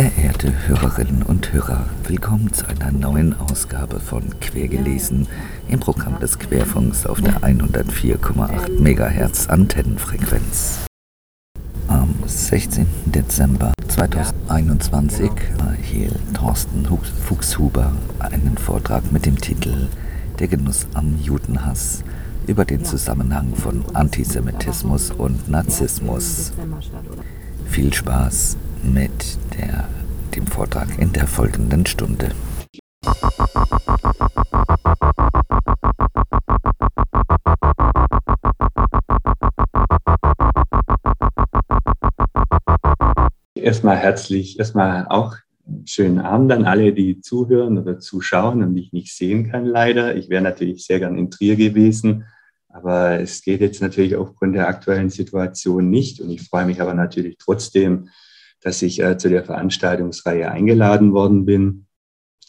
Verehrte Hörerinnen und Hörer, willkommen zu einer neuen Ausgabe von Quergelesen im Programm des Querfunks auf der 104,8 MHz Antennenfrequenz. Am 16. Dezember 2021 erhielt Thorsten Fuchshuber einen Vortrag mit dem Titel Der Genuss am Judenhass über den Zusammenhang von Antisemitismus und Narzissmus. Viel Spaß mit der, dem Vortrag in der folgenden Stunde. Erstmal herzlich, erstmal auch schönen Abend an alle, die zuhören oder zuschauen und mich nicht sehen kann, leider. Ich wäre natürlich sehr gern in Trier gewesen, aber es geht jetzt natürlich aufgrund der aktuellen Situation nicht. Und ich freue mich aber natürlich trotzdem, dass ich äh, zu der Veranstaltungsreihe eingeladen worden bin.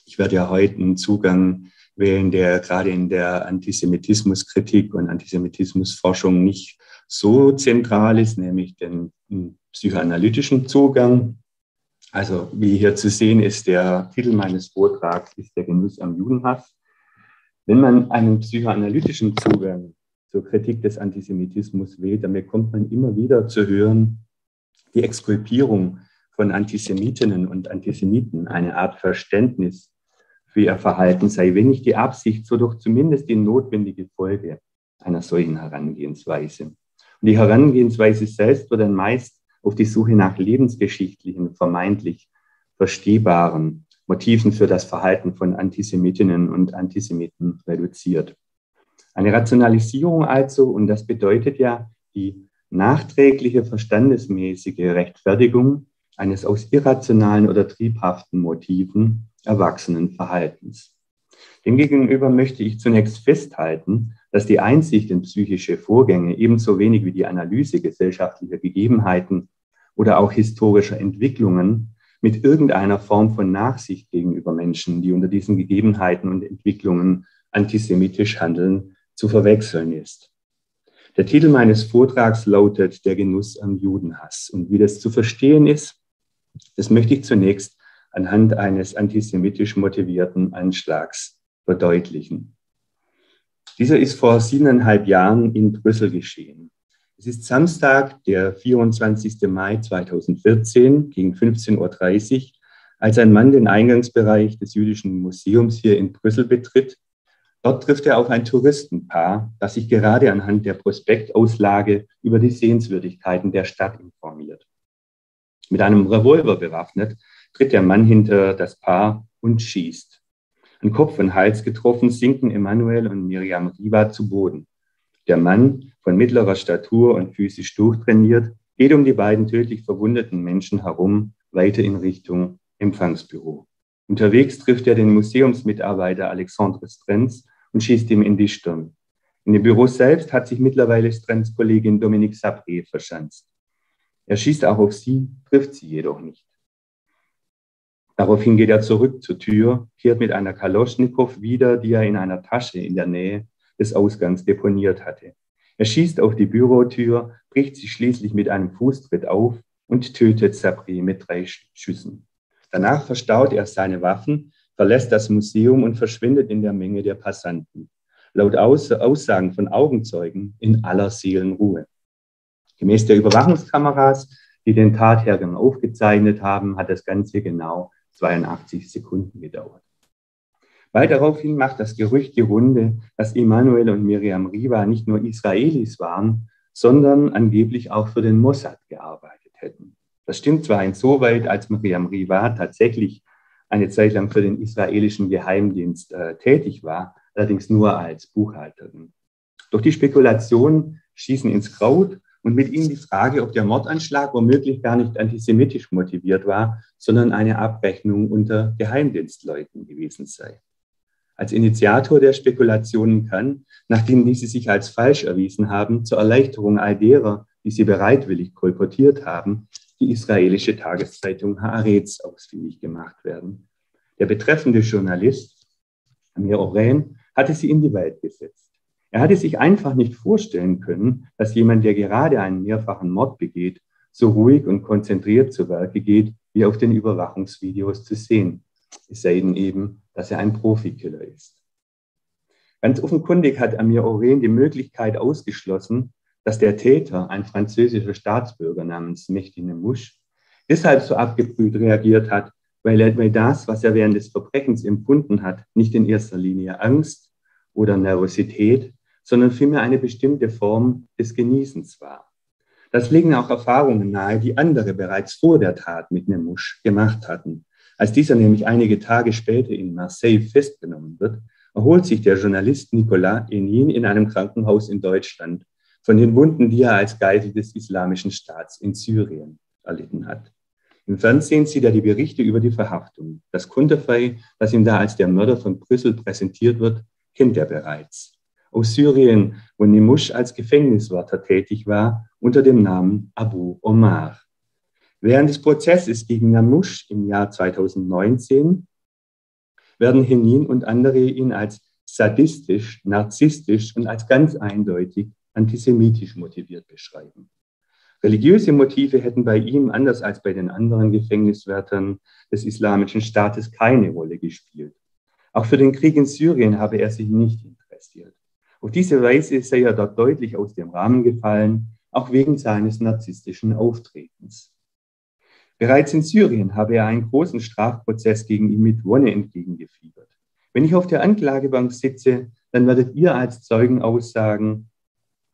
Ich werde ja heute einen Zugang wählen, der gerade in der Antisemitismuskritik und Antisemitismusforschung nicht so zentral ist, nämlich den psychoanalytischen Zugang. Also wie hier zu sehen ist, der Titel meines Vortrags ist der Genuss am Judenhass. Wenn man einen psychoanalytischen Zugang zur Kritik des Antisemitismus wählt, dann bekommt man immer wieder zu hören, die Exkulpierung von Antisemitinnen und Antisemiten, eine Art Verständnis für ihr Verhalten sei, wenn nicht die Absicht, so doch zumindest die notwendige Folge einer solchen Herangehensweise. Und die Herangehensweise selbst wird dann meist auf die Suche nach lebensgeschichtlichen, vermeintlich verstehbaren Motiven für das Verhalten von Antisemitinnen und Antisemiten reduziert. Eine Rationalisierung also, und das bedeutet ja die nachträgliche verstandesmäßige Rechtfertigung eines aus irrationalen oder triebhaften Motiven erwachsenen Verhaltens. Demgegenüber möchte ich zunächst festhalten, dass die Einsicht in psychische Vorgänge ebenso wenig wie die Analyse gesellschaftlicher Gegebenheiten oder auch historischer Entwicklungen mit irgendeiner Form von Nachsicht gegenüber Menschen, die unter diesen Gegebenheiten und Entwicklungen antisemitisch handeln, zu verwechseln ist. Der Titel meines Vortrags lautet Der Genuss am Judenhass. Und wie das zu verstehen ist, das möchte ich zunächst anhand eines antisemitisch motivierten Anschlags verdeutlichen. Dieser ist vor siebeneinhalb Jahren in Brüssel geschehen. Es ist Samstag, der 24. Mai 2014 gegen 15.30 Uhr, als ein Mann den Eingangsbereich des Jüdischen Museums hier in Brüssel betritt. Dort trifft er auf ein Touristenpaar, das sich gerade anhand der Prospektauslage über die Sehenswürdigkeiten der Stadt informiert. Mit einem Revolver bewaffnet tritt der Mann hinter das Paar und schießt. An Kopf und Hals getroffen sinken Emanuel und Miriam Riva zu Boden. Der Mann, von mittlerer Statur und physisch durchtrainiert, geht um die beiden tödlich verwundeten Menschen herum, weiter in Richtung Empfangsbüro. Unterwegs trifft er den Museumsmitarbeiter Alexandre Strenz und schießt ihm in die Stirn. In dem Büro selbst hat sich mittlerweile Strenz Kollegin Dominique Sabré verschanzt. Er schießt auch auf sie, trifft sie jedoch nicht. Daraufhin geht er zurück zur Tür, kehrt mit einer Kaloschnikow wieder, die er in einer Tasche in der Nähe des Ausgangs deponiert hatte. Er schießt auf die Bürotür, bricht sie schließlich mit einem Fußtritt auf und tötet Sabri mit drei Schüssen. Danach verstaut er seine Waffen, verlässt das Museum und verschwindet in der Menge der Passanten. Laut Aussagen von Augenzeugen in aller Seelenruhe. Gemäß der Überwachungskameras, die den Tathergang aufgezeichnet haben, hat das Ganze genau 82 Sekunden gedauert. Bald daraufhin macht das Gerücht die Runde, dass Emanuel und Miriam Riva nicht nur Israelis waren, sondern angeblich auch für den Mossad gearbeitet hätten. Das stimmt zwar insoweit, als Miriam Riva tatsächlich eine Zeit lang für den israelischen Geheimdienst äh, tätig war, allerdings nur als Buchhalterin. Doch die Spekulationen schießen ins Kraut und mit ihnen die Frage, ob der Mordanschlag womöglich gar nicht antisemitisch motiviert war, sondern eine Abrechnung unter Geheimdienstleuten gewesen sei. Als Initiator der Spekulationen kann, nachdem diese sich als falsch erwiesen haben, zur Erleichterung all derer, die sie bereitwillig kolportiert haben, die israelische Tageszeitung Haaretz ausfindig gemacht werden. Der betreffende Journalist, Amir Oren, hatte sie in die Welt gesetzt. Er hatte sich einfach nicht vorstellen können, dass jemand, der gerade einen mehrfachen Mord begeht, so ruhig und konzentriert zu Werke geht, wie auf den Überwachungsvideos zu sehen. Es sei denn eben, dass er ein Profikiller ist. Ganz offenkundig hat Amir Oren die Möglichkeit ausgeschlossen, dass der Täter, ein französischer Staatsbürger namens Mehdi Nemouche, deshalb so abgebrüht reagiert hat, weil, er, das, was er während des Verbrechens empfunden hat, nicht in erster Linie Angst oder Nervosität, sondern vielmehr eine bestimmte Form des Genießens war. Das legen auch Erfahrungen nahe, die andere bereits vor der Tat mit Nemouche gemacht hatten. Als dieser nämlich einige Tage später in Marseille festgenommen wird, erholt sich der Journalist Nicolas Enin in einem Krankenhaus in Deutschland von den Wunden, die er als Geisel des Islamischen Staats in Syrien erlitten hat. Im Fernsehen sieht er die Berichte über die Verhaftung. Das Konterfei, das ihm da als der Mörder von Brüssel präsentiert wird, kennt er bereits aus Syrien, wo Nimush als Gefängniswärter tätig war, unter dem Namen Abu Omar. Während des Prozesses gegen Namush im Jahr 2019 werden Henin und andere ihn als sadistisch, narzisstisch und als ganz eindeutig antisemitisch motiviert beschreiben. Religiöse Motive hätten bei ihm, anders als bei den anderen Gefängniswärtern des Islamischen Staates, keine Rolle gespielt. Auch für den Krieg in Syrien habe er sich nicht interessiert. Auf diese Weise sei er dort deutlich aus dem Rahmen gefallen, auch wegen seines narzisstischen Auftretens. Bereits in Syrien habe er einen großen Strafprozess gegen ihn mit Wonne entgegengefiebert. Wenn ich auf der Anklagebank sitze, dann werdet ihr als Zeugen aussagen,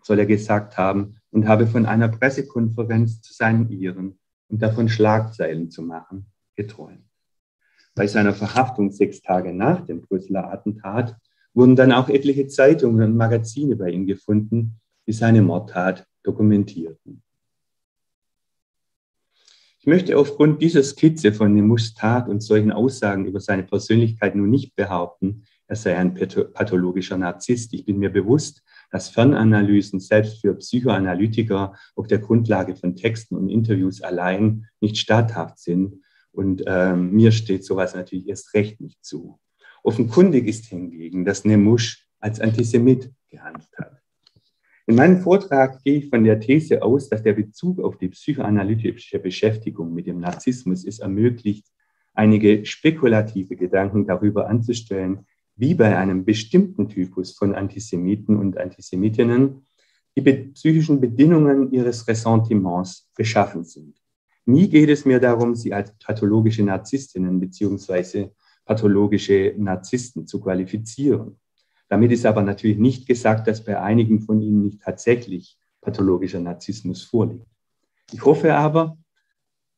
soll er gesagt haben, und habe von einer Pressekonferenz zu seinen Iren und davon Schlagzeilen zu machen geträumt. Bei seiner Verhaftung sechs Tage nach dem Brüsseler Attentat wurden dann auch etliche Zeitungen und Magazine bei ihm gefunden, die seine Mordtat dokumentierten. Ich möchte aufgrund dieser Skizze von Nemus Tat und solchen Aussagen über seine Persönlichkeit nun nicht behaupten, er sei ein pathologischer Narzisst. Ich bin mir bewusst, dass Fernanalysen selbst für Psychoanalytiker auf der Grundlage von Texten und Interviews allein nicht statthaft sind. Und ähm, mir steht sowas natürlich erst recht nicht zu. Offenkundig ist hingegen, dass Nemusch als Antisemit gehandelt hat. In meinem Vortrag gehe ich von der These aus, dass der Bezug auf die psychoanalytische Beschäftigung mit dem Narzissmus es ermöglicht, einige spekulative Gedanken darüber anzustellen, wie bei einem bestimmten Typus von Antisemiten und Antisemitinnen die psychischen Bedingungen ihres Ressentiments beschaffen sind. Nie geht es mir darum, sie als pathologische Narzisstinnen beziehungsweise pathologische Narzissten zu qualifizieren. Damit ist aber natürlich nicht gesagt, dass bei einigen von ihnen nicht tatsächlich pathologischer Narzissmus vorliegt. Ich hoffe aber,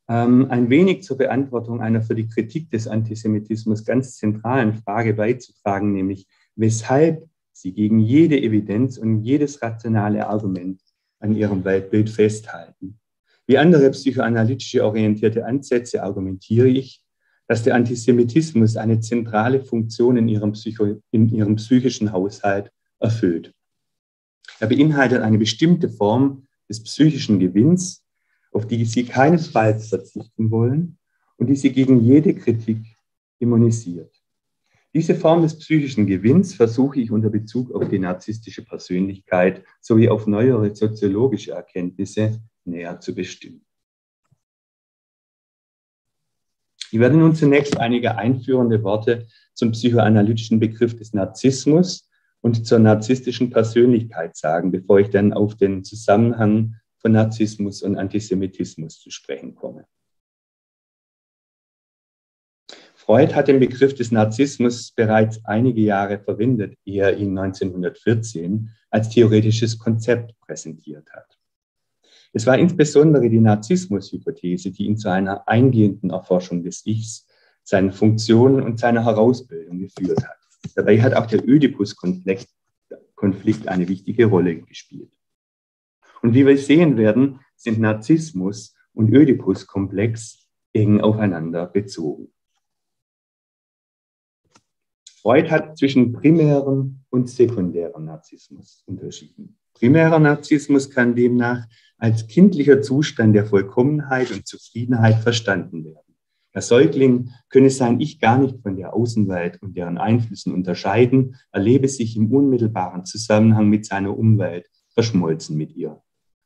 ähm, ein wenig zur Beantwortung einer für die Kritik des Antisemitismus ganz zentralen Frage beizutragen, nämlich weshalb sie gegen jede Evidenz und jedes rationale Argument an ihrem Weltbild festhalten. Wie andere psychoanalytische orientierte Ansätze argumentiere ich, dass der Antisemitismus eine zentrale Funktion in ihrem, Psycho, in ihrem psychischen Haushalt erfüllt. Er beinhaltet eine bestimmte Form des psychischen Gewinns, auf die sie keinesfalls verzichten wollen und die sie gegen jede Kritik immunisiert. Diese Form des psychischen Gewinns versuche ich unter Bezug auf die narzisstische Persönlichkeit sowie auf neuere soziologische Erkenntnisse näher zu bestimmen. Ich werde nun zunächst einige einführende Worte zum psychoanalytischen Begriff des Narzissmus und zur narzisstischen Persönlichkeit sagen, bevor ich dann auf den Zusammenhang von Narzissmus und Antisemitismus zu sprechen komme. Freud hat den Begriff des Narzissmus bereits einige Jahre verwendet, ehe er ihn 1914 als theoretisches Konzept präsentiert hat. Es war insbesondere die Narzissmus-Hypothese, die ihn zu einer eingehenden Erforschung des Ichs, seinen Funktionen und seiner Herausbildung geführt hat. Dabei hat auch der Ödipus-Konflikt eine wichtige Rolle gespielt. Und wie wir sehen werden, sind Narzissmus und Oedipus-Komplex eng aufeinander bezogen. Freud hat zwischen primärem und sekundärem Narzissmus unterschieden. Primärer Narzissmus kann demnach als kindlicher Zustand der Vollkommenheit und Zufriedenheit verstanden werden. Der Säugling könne sein Ich gar nicht von der Außenwelt und deren Einflüssen unterscheiden, erlebe sich im unmittelbaren Zusammenhang mit seiner Umwelt, verschmolzen mit ihr.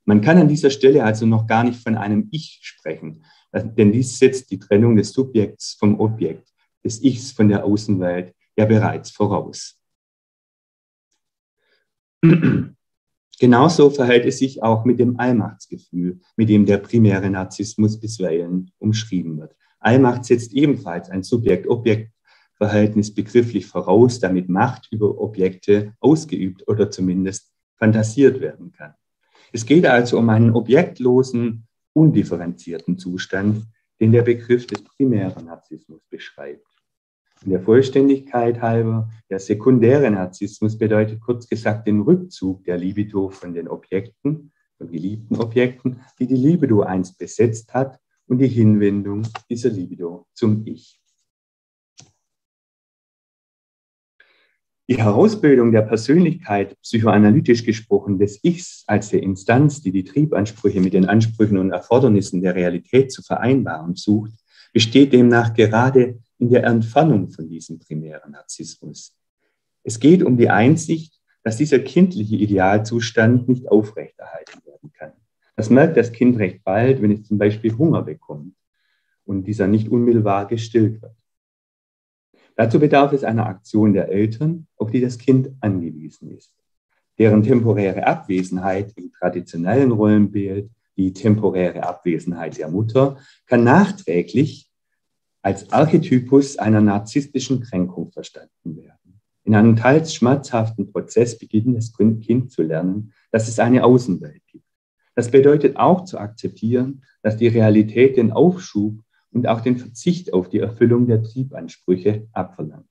Man kann an dieser Stelle also noch gar nicht von einem Ich sprechen, denn dies setzt die Trennung des Subjekts vom Objekt, des Ichs von der Außenwelt ja bereits voraus. Genauso verhält es sich auch mit dem Allmachtsgefühl, mit dem der primäre Narzissmus bisweilen umschrieben wird. Allmacht setzt ebenfalls ein Subjekt-Objekt-Verhältnis begrifflich voraus, damit Macht über Objekte ausgeübt oder zumindest fantasiert werden kann. Es geht also um einen objektlosen, undifferenzierten Zustand, den der Begriff des primären Narzissmus beschreibt. In der Vollständigkeit halber, der sekundäre Narzissmus bedeutet kurz gesagt den Rückzug der Libido von den Objekten, von geliebten Objekten, die die Libido einst besetzt hat und die Hinwendung dieser Libido zum Ich. Die Herausbildung der Persönlichkeit, psychoanalytisch gesprochen, des Ichs als der Instanz, die die Triebansprüche mit den Ansprüchen und Erfordernissen der Realität zu vereinbaren sucht, besteht demnach gerade in der Entfernung von diesem primären Narzissmus. Es geht um die Einsicht, dass dieser kindliche Idealzustand nicht aufrechterhalten werden kann. Das merkt das Kind recht bald, wenn es zum Beispiel Hunger bekommt und dieser nicht unmittelbar gestillt wird. Dazu bedarf es einer Aktion der Eltern, auf die das Kind angewiesen ist. Deren temporäre Abwesenheit im traditionellen Rollenbild, die temporäre Abwesenheit der Mutter, kann nachträglich als Archetypus einer narzisstischen Kränkung verstanden werden. In einem teils schmerzhaften Prozess beginnt das Kind zu lernen, dass es eine Außenwelt gibt das bedeutet auch zu akzeptieren, dass die Realität den Aufschub und auch den Verzicht auf die Erfüllung der Triebansprüche abverlangt.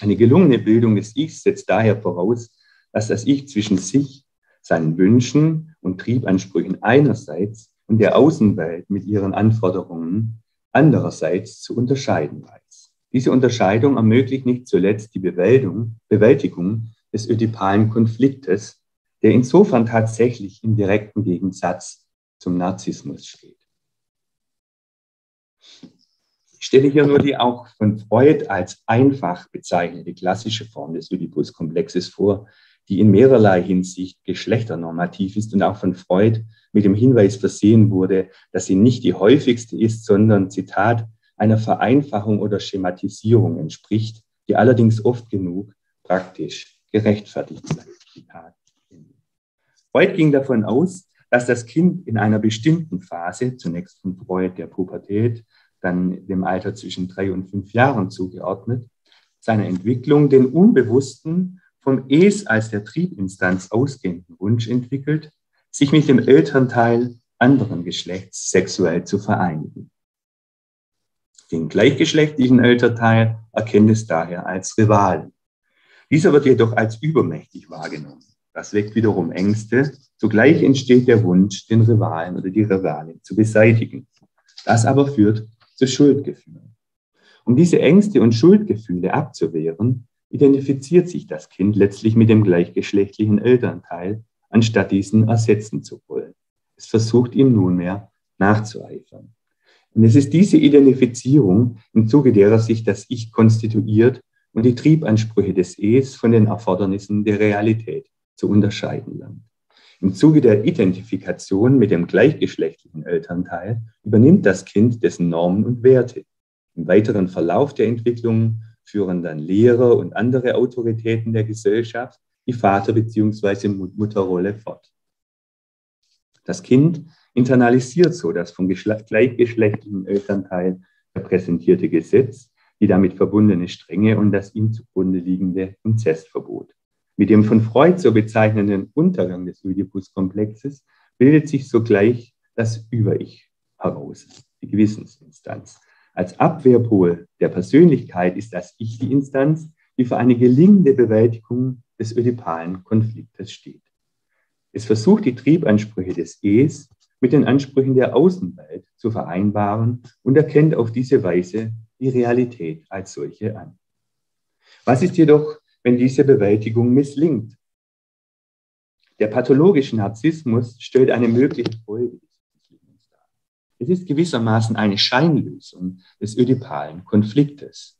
Eine gelungene Bildung des Ichs setzt daher voraus, dass das Ich zwischen sich, seinen Wünschen und Triebansprüchen einerseits und der Außenwelt mit ihren Anforderungen andererseits zu unterscheiden weiß. Diese Unterscheidung ermöglicht nicht zuletzt die Bewältigung des ödipalen Konfliktes, der insofern tatsächlich im direkten Gegensatz zum Narzissmus steht. Ich stelle hier nur die auch von Freud als einfach bezeichnete klassische Form des Oedipus-Komplexes vor, die in mehrerlei Hinsicht geschlechternormativ ist und auch von Freud mit dem Hinweis versehen wurde, dass sie nicht die häufigste ist, sondern, Zitat, einer Vereinfachung oder Schematisierung entspricht, die allerdings oft genug praktisch gerechtfertigt sei. Zitat. Freud ging davon aus, dass das Kind in einer bestimmten Phase, zunächst von Freud der Pubertät, dann dem Alter zwischen drei und fünf Jahren zugeordnet, seiner Entwicklung den unbewussten, vom Es als der Triebinstanz ausgehenden Wunsch entwickelt, sich mit dem Elternteil anderen Geschlechts sexuell zu vereinigen. Den gleichgeschlechtlichen Elternteil erkennt es daher als Rivalen. Dieser wird jedoch als übermächtig wahrgenommen. Das weckt wiederum Ängste. Zugleich entsteht der Wunsch, den Rivalen oder die Rivalin zu beseitigen. Das aber führt zu Schuldgefühlen. Um diese Ängste und Schuldgefühle abzuwehren, identifiziert sich das Kind letztlich mit dem gleichgeschlechtlichen Elternteil, anstatt diesen ersetzen zu wollen. Es versucht ihm nunmehr nachzueifern. Und es ist diese Identifizierung, im Zuge derer sich das Ich konstituiert und die Triebansprüche des Es von den Erfordernissen der Realität zu unterscheiden lernt. Im Zuge der Identifikation mit dem gleichgeschlechtlichen Elternteil übernimmt das Kind dessen Normen und Werte. Im weiteren Verlauf der Entwicklung führen dann Lehrer und andere Autoritäten der Gesellschaft die Vater- bzw. Mutterrolle fort. Das Kind internalisiert so das vom gleichgeschlechtlichen Elternteil repräsentierte Gesetz, die damit verbundene Strenge und das ihm zugrunde liegende Inzestverbot. Mit dem von Freud so bezeichnenden Untergang des Oedipus-Komplexes bildet sich sogleich das Über-Ich heraus, die Gewissensinstanz. Als Abwehrpol der Persönlichkeit ist das Ich die Instanz, die für eine gelingende Bewältigung des ödipalen Konfliktes steht. Es versucht, die Triebansprüche des Es mit den Ansprüchen der Außenwelt zu vereinbaren und erkennt auf diese Weise die Realität als solche an. Was ist jedoch, wenn diese Bewältigung misslingt? Der pathologische Narzissmus stellt eine mögliche Folge Es ist gewissermaßen eine Scheinlösung des ödipalen Konfliktes.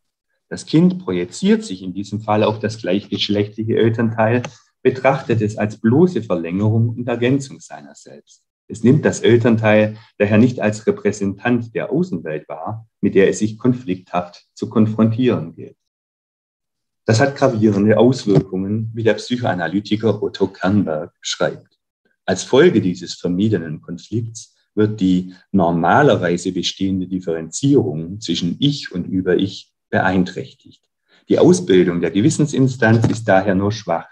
Das Kind projiziert sich in diesem Fall auf das gleichgeschlechtliche Elternteil, betrachtet es als bloße Verlängerung und Ergänzung seiner selbst. Es nimmt das Elternteil daher nicht als Repräsentant der Außenwelt wahr, mit der es sich konflikthaft zu konfrontieren gilt. Das hat gravierende Auswirkungen, wie der Psychoanalytiker Otto Kernberg schreibt. Als Folge dieses vermiedenen Konflikts wird die normalerweise bestehende Differenzierung zwischen Ich und Über-Ich beeinträchtigt. Die Ausbildung der Gewissensinstanz ist daher nur schwach.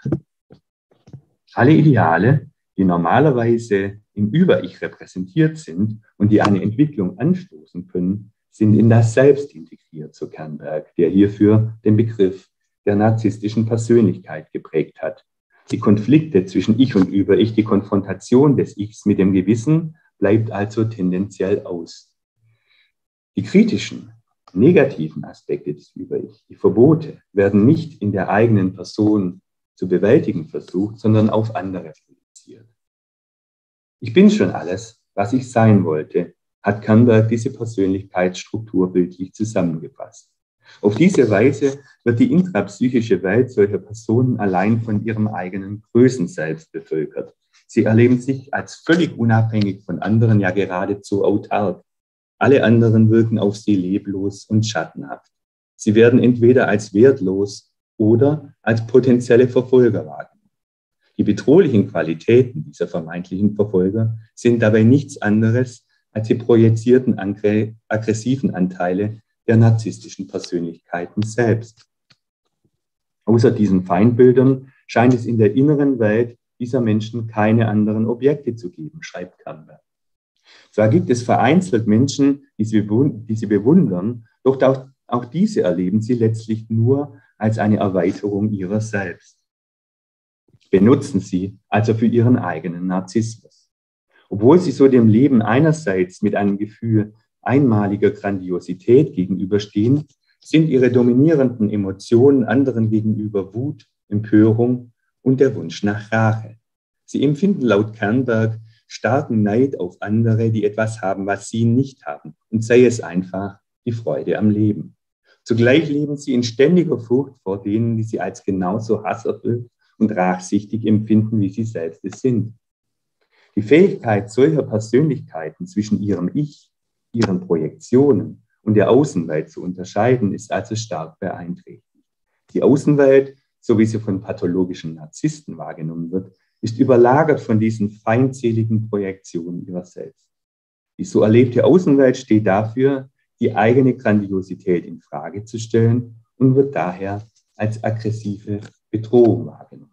Alle Ideale, die normalerweise im Über-Ich repräsentiert sind und die eine Entwicklung anstoßen können, sind in das Selbst integriert, so Kernberg, der hierfür den Begriff der narzisstischen Persönlichkeit geprägt hat. Die Konflikte zwischen Ich und Über-Ich, die Konfrontation des Ichs mit dem Gewissen bleibt also tendenziell aus. Die kritischen, negativen Aspekte des Über-Ich, die Verbote, werden nicht in der eigenen Person zu bewältigen versucht, sondern auf andere projiziert. Ich bin schon alles, was ich sein wollte, hat Kernberg diese Persönlichkeitsstruktur bildlich zusammengefasst. Auf diese Weise wird die intrapsychische Welt solcher Personen allein von ihrem eigenen Größenselbst bevölkert. Sie erleben sich als völlig unabhängig von anderen, ja geradezu autark. Alle anderen wirken auf sie leblos und schattenhaft. Sie werden entweder als wertlos oder als potenzielle Verfolger wahrgenommen. Die bedrohlichen Qualitäten dieser vermeintlichen Verfolger sind dabei nichts anderes als die projizierten aggressiven Anteile der narzisstischen Persönlichkeiten selbst. Außer diesen Feindbildern scheint es in der inneren Welt dieser Menschen keine anderen Objekte zu geben, schreibt Kernberg. Zwar gibt es vereinzelt Menschen, die sie, bewundern, doch auch, auch diese erleben sie letztlich nur als eine Erweiterung ihrer selbst benutzen sie also für ihren eigenen Narzissmus. Obwohl sie so dem Leben einerseits mit einem Gefühl einmaliger Grandiosität gegenüberstehen, sind ihre dominierenden Emotionen anderen gegenüber Wut, Empörung und der Wunsch nach Rache. Sie empfinden laut Kernberg starken Neid auf andere, die etwas haben, was sie nicht haben, und sei es einfach die Freude am Leben. Zugleich leben sie in ständiger Furcht vor denen, die sie als genauso hasserfüllt und rachsichtig empfinden, wie sie selbst es sind. Die Fähigkeit solcher Persönlichkeiten zwischen ihrem Ich, ihren Projektionen und der Außenwelt zu unterscheiden, ist also stark beeinträchtigt. Die Außenwelt, so wie sie von pathologischen Narzissten wahrgenommen wird, ist überlagert von diesen feindseligen Projektionen ihrer selbst. Die so erlebte Außenwelt steht dafür, die eigene Grandiosität in Frage zu stellen und wird daher als aggressive Bedrohung wahrgenommen.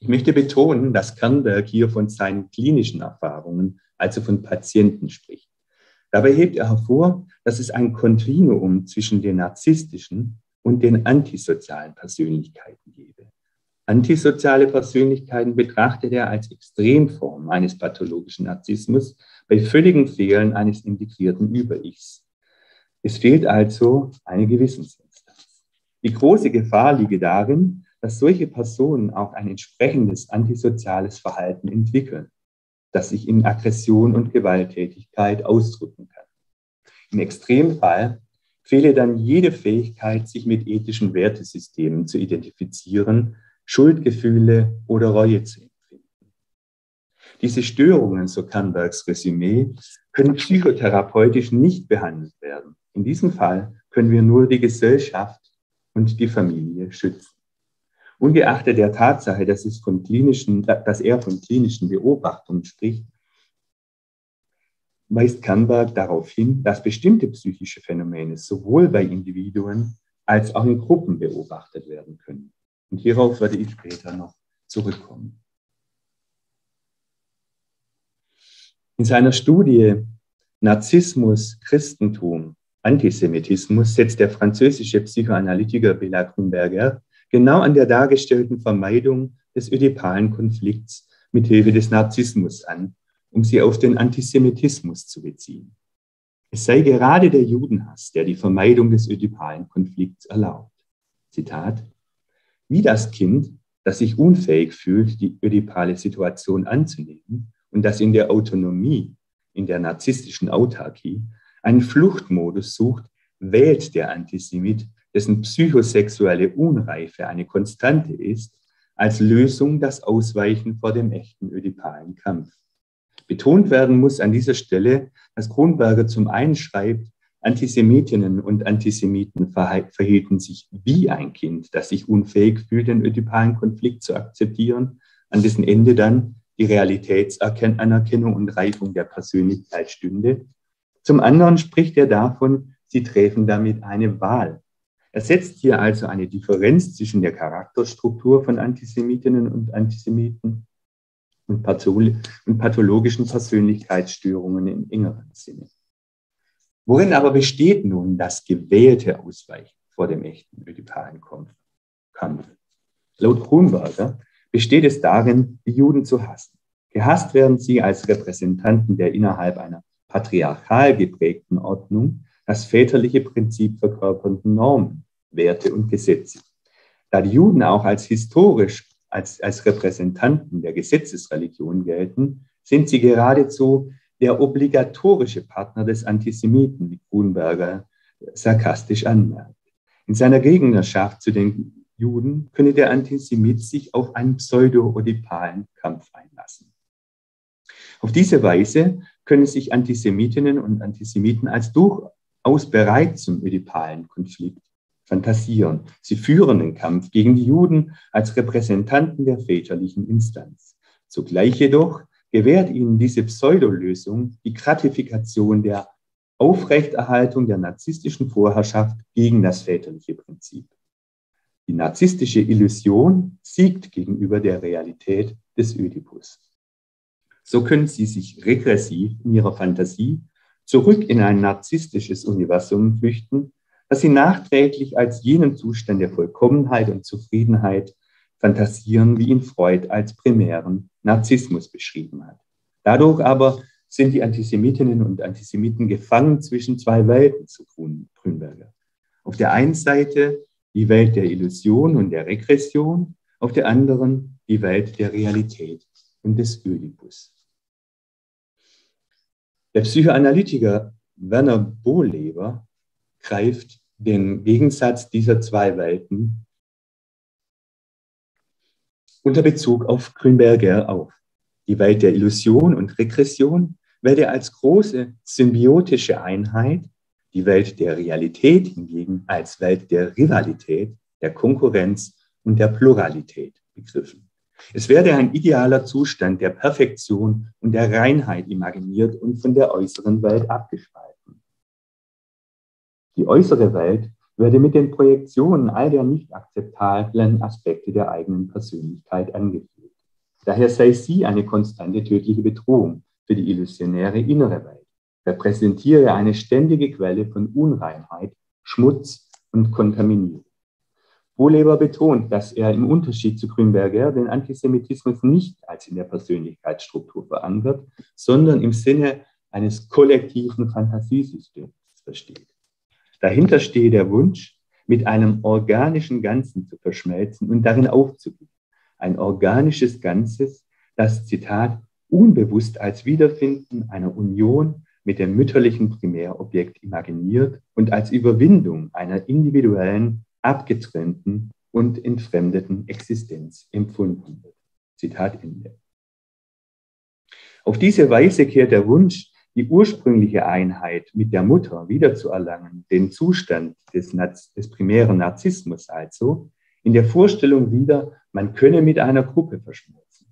Ich möchte betonen, dass Kernberg hier von seinen klinischen Erfahrungen, also von Patienten spricht. Dabei hebt er hervor, dass es ein Kontinuum zwischen den narzisstischen und den antisozialen Persönlichkeiten gebe. Antisoziale Persönlichkeiten betrachtet er als Extremform eines pathologischen Narzissmus bei völligem Fehlen eines integrierten Über-Ichs. Es fehlt also eine Gewissensinstanz. Die große Gefahr liege darin, dass solche Personen auch ein entsprechendes antisoziales Verhalten entwickeln, das sich in Aggression und Gewalttätigkeit ausdrücken kann. Im Extremfall fehle dann jede Fähigkeit, sich mit ethischen Wertesystemen zu identifizieren, Schuldgefühle oder Reue zu empfinden. Diese Störungen, so Kernbergs Resümee, können psychotherapeutisch nicht behandelt werden. In diesem Fall können wir nur die Gesellschaft und die Familie schützen. Ungeachtet der Tatsache, dass, es von klinischen, dass er von klinischen Beobachtungen spricht, weist Kernberg darauf hin, dass bestimmte psychische Phänomene sowohl bei Individuen als auch in Gruppen beobachtet werden können. Und hierauf werde ich später noch zurückkommen. In seiner Studie Narzissmus, Christentum, Antisemitismus setzt der französische Psychoanalytiker Bela Grünberger genau an der dargestellten Vermeidung des ödipalen Konflikts mit Hilfe des Narzissmus an, um sie auf den Antisemitismus zu beziehen. Es sei gerade der Judenhass, der die Vermeidung des ödipalen Konflikts erlaubt. Zitat, wie das Kind, das sich unfähig fühlt, die ödipale Situation anzunehmen und das in der Autonomie, in der narzisstischen Autarkie, einen Fluchtmodus sucht, wählt der Antisemit, dessen psychosexuelle Unreife eine Konstante ist, als Lösung das Ausweichen vor dem echten ödipalen Kampf. Betont werden muss an dieser Stelle, dass Kronberger zum einen schreibt, Antisemitinnen und Antisemiten verhielten sich wie ein Kind, das sich unfähig fühlt, den ödipalen Konflikt zu akzeptieren, an dessen Ende dann die Realitätsanerkennung und Reifung der Persönlichkeit stünde. Zum anderen spricht er davon, sie treffen damit eine Wahl. Er setzt hier also eine Differenz zwischen der Charakterstruktur von Antisemitinnen und Antisemiten und, pathologischen Persönlichkeitsstörungen im engeren Sinne. Worin aber besteht nun das gewählte Ausweichen vor dem echten ödipalen Kampf? Laut Kronberger besteht es darin, die Juden zu hassen. Gehasst werden sie als Repräsentanten der innerhalb einer patriarchal geprägten Ordnung das väterliche Prinzip verkörpernden Normen, Werte und Gesetze. Da die Juden auch als historisch, als, als Repräsentanten der Gesetzesreligion gelten, sind sie geradezu der obligatorische Partner des Antisemiten, wie Grunberger sarkastisch anmerkt. In seiner Gegnerschaft zu den Juden könne der Antisemit sich auf einen pseudo-odipalen Kampf einlassen. Auf diese Weise können sich Antisemitinnen und Antisemiten als durchaus bereit zum ödipalen Konflikt fantasieren. Sie führen den Kampf gegen die Juden als Repräsentanten der väterlichen Instanz. Zugleich jedoch gewährt ihnen diese Pseudolösung die Gratifikation der Aufrechterhaltung der narzisstischen Vorherrschaft gegen das väterliche Prinzip. Die narzisstische Illusion siegt gegenüber der Realität des Ödipus. So können sie sich regressiv in ihrer Fantasie zurück in ein narzisstisches Universum flüchten, das sie nachträglich als jenen Zustand der Vollkommenheit und Zufriedenheit fantasieren, wie ihn Freud als primären Narzissmus beschrieben hat. Dadurch aber sind die Antisemitinnen und Antisemiten gefangen zwischen zwei Welten, zu Grünberger. Auf der einen Seite die Welt der Illusion und der Regression, auf der anderen die Welt der Realität und des Ödipus. Der Psychoanalytiker Werner Bohleber greift den Gegensatz dieser zwei Welten unter Bezug auf Grünberger auf. Die Welt der Illusion und Regression werde als große symbiotische Einheit die Welt der Realität hingegen als Welt der Rivalität, der Konkurrenz und der Pluralität begriffen. Es werde ein idealer Zustand der Perfektion und der Reinheit imaginiert und von der äußeren Welt abgespalten. Die äußere Welt werde mit den Projektionen all der nicht akzeptablen Aspekte der eigenen Persönlichkeit angeführt. Daher sei sie eine konstante tödliche Bedrohung für die illusionäre innere Welt repräsentiere eine ständige Quelle von Unreinheit, Schmutz und Kontaminierung. Wohleber betont, dass er im Unterschied zu Grünberger den Antisemitismus nicht als in der Persönlichkeitsstruktur verankert, sondern im Sinne eines kollektiven Fantasiesystems versteht. Dahinter stehe der Wunsch, mit einem organischen Ganzen zu verschmelzen und darin aufzugehen. Ein organisches Ganzes, das, Zitat, unbewusst als Wiederfinden einer Union mit dem mütterlichen Primärobjekt imaginiert und als Überwindung einer individuellen, abgetrennten und entfremdeten Existenz empfunden wird. Zitat Ende. Auf diese Weise kehrt der Wunsch, die ursprüngliche Einheit mit der Mutter wiederzuerlangen, den Zustand des, des primären Narzissmus also, in der Vorstellung wieder, man könne mit einer Gruppe verschmelzen.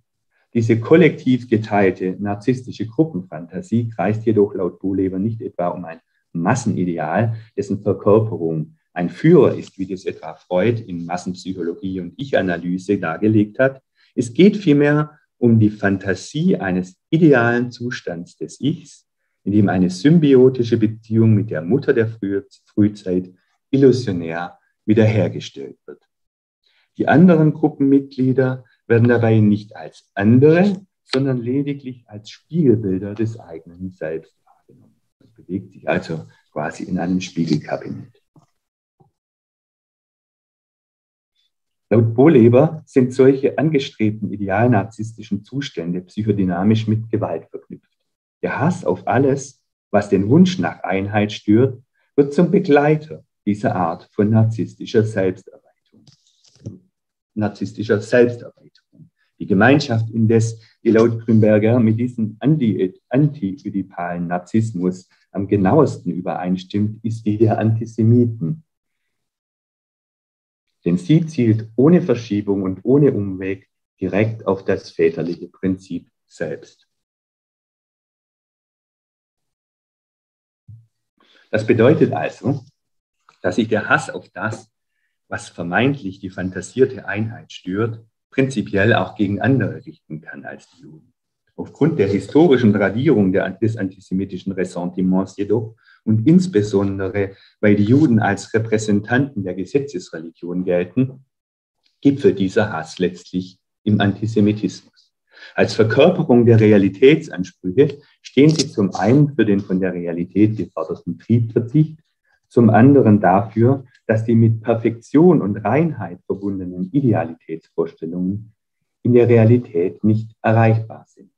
Diese kollektiv geteilte narzisstische Gruppenfantasie kreist jedoch laut Bohleber nicht etwa um ein Massenideal, dessen Verkörperung ein Führer ist, wie das etwa Freud in Massenpsychologie und Ich-Analyse dargelegt hat. Es geht vielmehr um die Fantasie eines idealen Zustands des Ichs, in dem eine symbiotische Beziehung mit der Mutter der Frühzeit illusionär wiederhergestellt wird. Die anderen Gruppenmitglieder werden dabei nicht als andere, sondern lediglich als Spiegelbilder des eigenen Selbst wahrgenommen. Es bewegt sich also quasi in einem Spiegelkabinett. Laut Bohleber sind solche angestrebten idealnarzisstischen Zustände psychodynamisch mit Gewalt verknüpft. Der Hass auf alles, was den Wunsch nach Einheit stört, wird zum Begleiter dieser Art von narzisstischer Selbsterweiterung. Narzisstischer Selbsterweiterung. Die Gemeinschaft indes, die laut Grünberger mit diesem anti-ödipalen Narzissmus am genauesten übereinstimmt, ist die der Antisemiten denn sie zielt ohne Verschiebung und ohne Umweg direkt auf das väterliche Prinzip selbst. Das bedeutet also, dass sich der Hass auf das, was vermeintlich die fantasierte Einheit stört, prinzipiell auch gegen andere richten kann als die Juden. Aufgrund der historischen Tradierung des antisemitischen Ressentiments jedoch und insbesondere, weil die Juden als Repräsentanten der Gesetzesreligion gelten, gipfelt dieser Hass letztlich im Antisemitismus. Als Verkörperung der Realitätsansprüche stehen sie zum einen für den von der Realität geforderten Triebverzicht, zum anderen dafür, dass die mit Perfektion und Reinheit verbundenen Idealitätsvorstellungen in der Realität nicht erreichbar sind.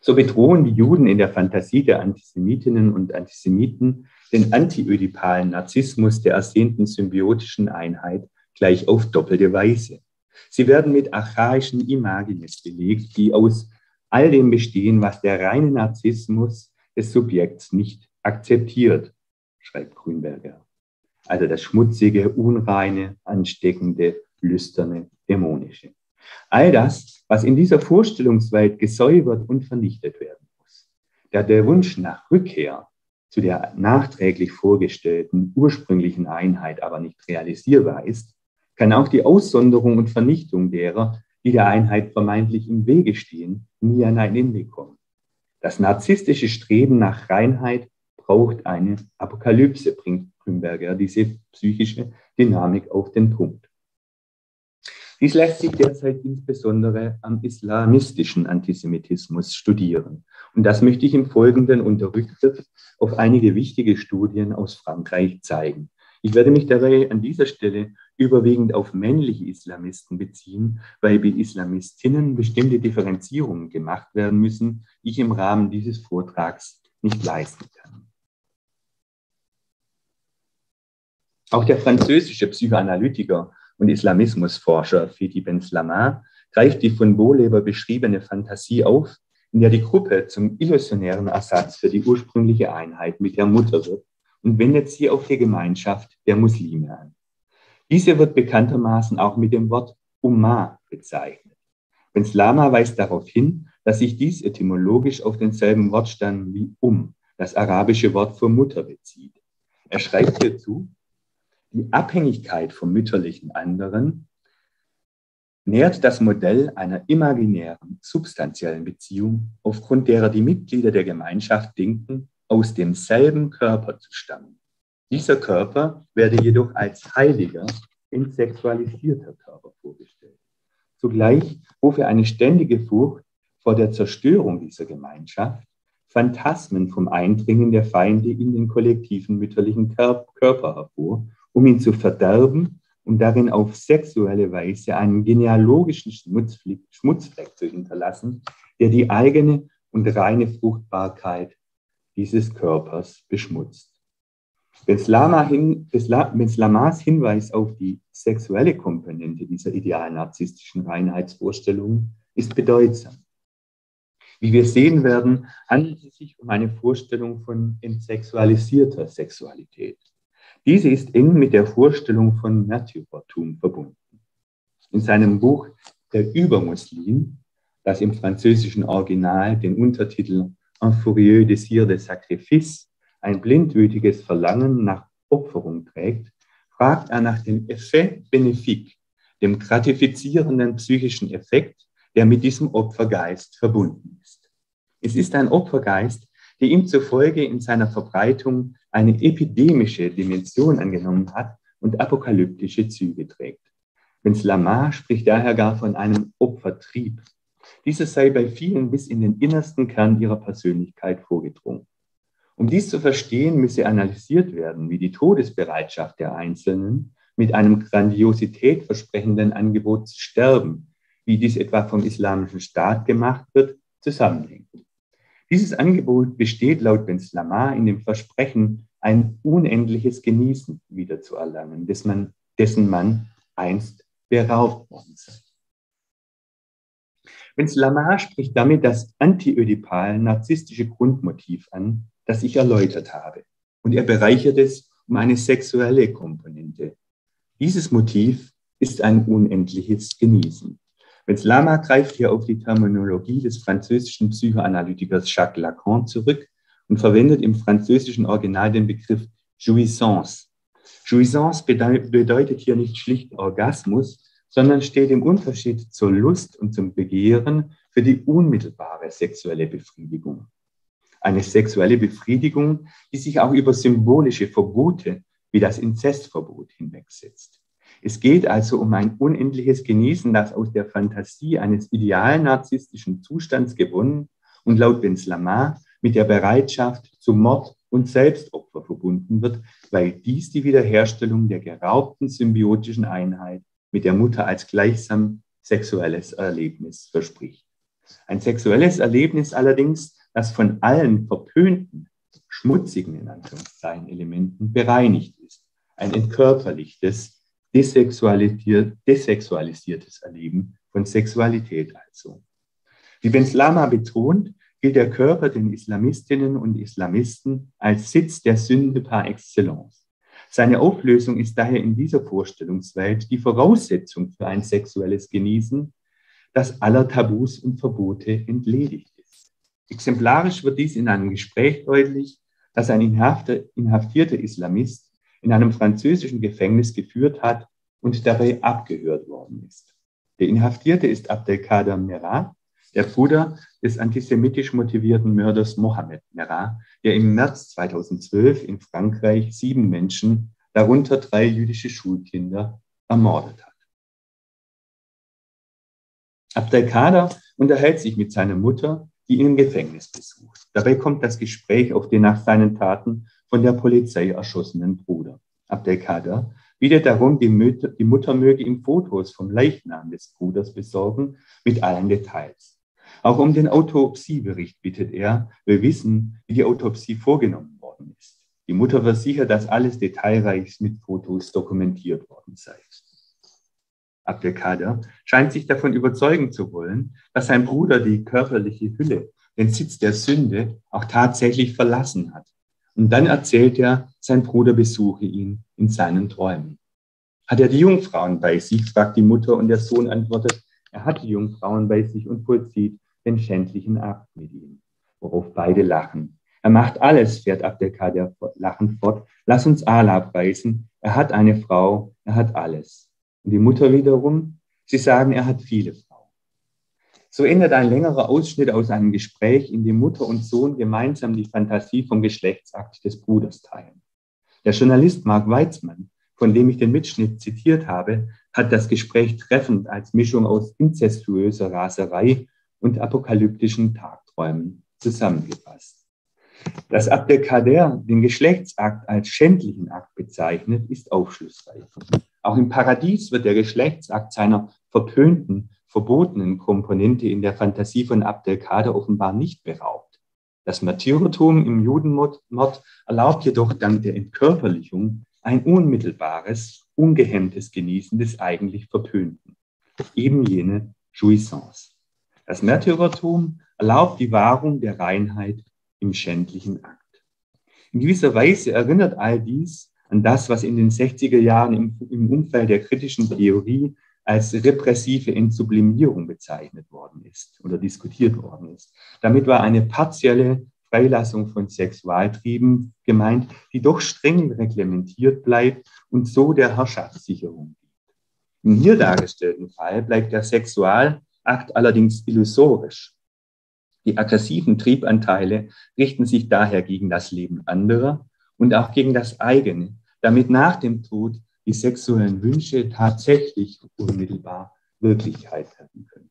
So bedrohen die Juden in der Fantasie der Antisemitinnen und Antisemiten den antiödipalen Narzissmus der ersehnten symbiotischen Einheit gleich auf doppelte Weise. Sie werden mit archaischen Imagines belegt, die aus all dem bestehen, was der reine Narzissmus des Subjekts nicht akzeptiert, schreibt Grünberger. Also das schmutzige, unreine, ansteckende, lüsterne, dämonische. All das, was in dieser Vorstellungswelt gesäubert und vernichtet werden muss. Da der Wunsch nach Rückkehr zu der nachträglich vorgestellten ursprünglichen Einheit aber nicht realisierbar ist, kann auch die Aussonderung und Vernichtung derer, die der Einheit vermeintlich im Wege stehen, nie an ein Ende kommen. Das narzisstische Streben nach Reinheit braucht eine Apokalypse, bringt Grünberger diese psychische Dynamik auf den Punkt. Dies lässt sich derzeit insbesondere am islamistischen Antisemitismus studieren. Und das möchte ich im Folgenden unter Rückgriff auf einige wichtige Studien aus Frankreich zeigen. Ich werde mich dabei an dieser Stelle überwiegend auf männliche Islamisten beziehen, weil bei Islamistinnen bestimmte Differenzierungen gemacht werden müssen, die ich im Rahmen dieses Vortrags nicht leisten kann. Auch der französische Psychoanalytiker und Islamismusforscher Feti Ben Slama greift die von Bohleber beschriebene Fantasie auf, in der die Gruppe zum illusionären Ersatz für die ursprüngliche Einheit mit der Mutter wird und wendet sie auf die Gemeinschaft der Muslime an. Diese wird bekanntermaßen auch mit dem Wort Ummah bezeichnet. Ben Slama weist darauf hin, dass sich dies etymologisch auf denselben Wortstamm wie Um, das arabische Wort für Mutter, bezieht. Er schreibt hierzu, die Abhängigkeit vom mütterlichen anderen nährt das Modell einer imaginären, substanziellen Beziehung, aufgrund derer die Mitglieder der Gemeinschaft denken, aus demselben Körper zu stammen. Dieser Körper werde jedoch als heiliger, entsexualisierter Körper vorgestellt. Zugleich rufe eine ständige Furcht vor der Zerstörung dieser Gemeinschaft Phantasmen vom Eindringen der Feinde in den kollektiven mütterlichen Körper hervor um ihn zu verderben und darin auf sexuelle Weise einen genealogischen Schmutzfleck, Schmutzfleck zu hinterlassen, der die eigene und reine Fruchtbarkeit dieses Körpers beschmutzt. Beslamas Hinweis auf die sexuelle Komponente dieser idealen narzisstischen Reinheitsvorstellung ist bedeutsam. Wie wir sehen werden, handelt es sich um eine Vorstellung von entsexualisierter Sexualität. Diese ist eng mit der Vorstellung von Märtyrertum verbunden. In seinem Buch Der Übermuslim, das im französischen Original den Untertitel Un furieux désir de sacrifice, ein blindwütiges Verlangen nach Opferung trägt, fragt er nach dem Effet bénéfique, dem gratifizierenden psychischen Effekt, der mit diesem Opfergeist verbunden ist. Es ist ein Opfergeist, der ihm zufolge in seiner Verbreitung eine epidemische Dimension angenommen hat und apokalyptische Züge trägt. Vince Lamar spricht daher gar von einem Opfertrieb. Dieses sei bei vielen bis in den innersten Kern ihrer Persönlichkeit vorgedrungen. Um dies zu verstehen, müsse analysiert werden, wie die Todesbereitschaft der Einzelnen mit einem Grandiosität versprechenden Angebot zu sterben, wie dies etwa vom Islamischen Staat gemacht wird, zusammenhängt. Dieses Angebot besteht laut Ben Lamar in dem Versprechen, ein unendliches Genießen wiederzuerlangen, dessen man, dessen man einst beraubt worden sei. Ben Lamar spricht damit das antiödipal narzisstische Grundmotiv an, das ich erläutert habe. Und er bereichert es um eine sexuelle Komponente. Dieses Motiv ist ein unendliches Genießen. Benz Lama greift hier auf die Terminologie des französischen Psychoanalytikers Jacques Lacan zurück und verwendet im französischen Original den Begriff Jouissance. Jouissance bedeutet hier nicht schlicht Orgasmus, sondern steht im Unterschied zur Lust und zum Begehren für die unmittelbare sexuelle Befriedigung eine sexuelle Befriedigung, die sich auch über symbolische Verbote wie das Inzestverbot hinwegsetzt. Es geht also um ein unendliches Genießen, das aus der Fantasie eines idealen narzisstischen Zustands gewonnen und laut Benz Lamar mit der Bereitschaft zu Mord und Selbstopfer verbunden wird, weil dies die Wiederherstellung der geraubten symbiotischen Einheit mit der Mutter als gleichsam sexuelles Erlebnis verspricht. Ein sexuelles Erlebnis allerdings, das von allen verpönten, schmutzigen in Anführungszeichen Elementen bereinigt ist. Ein entkörperlichtes, desexualisiertes Erleben von Sexualität also. Wie Benz Lama betont, gilt der Körper den Islamistinnen und Islamisten als Sitz der Sünde par excellence. Seine Auflösung ist daher in dieser Vorstellungswelt die Voraussetzung für ein sexuelles Genießen, das aller Tabus und Verbote entledigt Exemplarisch wird dies in einem Gespräch deutlich, das ein inhaftierter Islamist in einem französischen Gefängnis geführt hat und dabei abgehört worden ist. Der Inhaftierte ist Abdelkader Merah, der Bruder des antisemitisch motivierten Mörders Mohamed Merah, der im März 2012 in Frankreich sieben Menschen, darunter drei jüdische Schulkinder, ermordet hat. Abdelkader unterhält sich mit seiner Mutter die ihn im Gefängnis besucht. Dabei kommt das Gespräch auf den nach seinen Taten von der Polizei erschossenen Bruder. Abdelkader bittet darum, die, Mütter, die Mutter möge ihm Fotos vom Leichnam des Bruders besorgen mit allen Details. Auch um den Autopsiebericht bittet er, wir wissen, wie die Autopsie vorgenommen worden ist. Die Mutter versichert, dass alles detailreich mit Fotos dokumentiert worden sei. Abdelkader, scheint sich davon überzeugen zu wollen, dass sein Bruder die körperliche Hülle, den Sitz der Sünde, auch tatsächlich verlassen hat. Und dann erzählt er, sein Bruder besuche ihn in seinen Träumen. Hat er die Jungfrauen bei sich, fragt die Mutter und der Sohn antwortet, er hat die Jungfrauen bei sich und vollzieht den schändlichen Akt mit ihnen. Worauf beide lachen. Er macht alles, fährt Abdelkader lachend fort. Lass uns Allah preisen. Er hat eine Frau, er hat alles. Und die Mutter wiederum, sie sagen, er hat viele Frauen. So endet ein längerer Ausschnitt aus einem Gespräch, in dem Mutter und Sohn gemeinsam die Fantasie vom Geschlechtsakt des Bruders teilen. Der Journalist Mark Weizmann, von dem ich den Mitschnitt zitiert habe, hat das Gespräch treffend als Mischung aus inzestuöser Raserei und apokalyptischen Tagträumen zusammengefasst. Dass Abdelkader den Geschlechtsakt als schändlichen Akt bezeichnet, ist aufschlussreich. Auch im Paradies wird der Geschlechtsakt seiner verpönten, verbotenen Komponente in der Fantasie von Abdelkader offenbar nicht beraubt. Das Martyrertum im Judenmord erlaubt jedoch dank der Entkörperlichung ein unmittelbares, ungehemmtes Genießen des eigentlich Verpönten, eben jene Jouissance. Das Märtyrertum erlaubt die Wahrung der Reinheit im schändlichen Akt. In gewisser Weise erinnert all dies an das, was in den 60er Jahren im, im Umfeld der kritischen Theorie als repressive Entsublimierung bezeichnet worden ist oder diskutiert worden ist. Damit war eine partielle Freilassung von Sexualtrieben gemeint, die doch streng reglementiert bleibt und so der Herrschaftssicherung dient. Im hier dargestellten Fall bleibt der Sexualakt allerdings illusorisch. Die aggressiven Triebanteile richten sich daher gegen das Leben anderer und auch gegen das eigene damit nach dem Tod die sexuellen Wünsche tatsächlich unmittelbar Wirklichkeit werden können.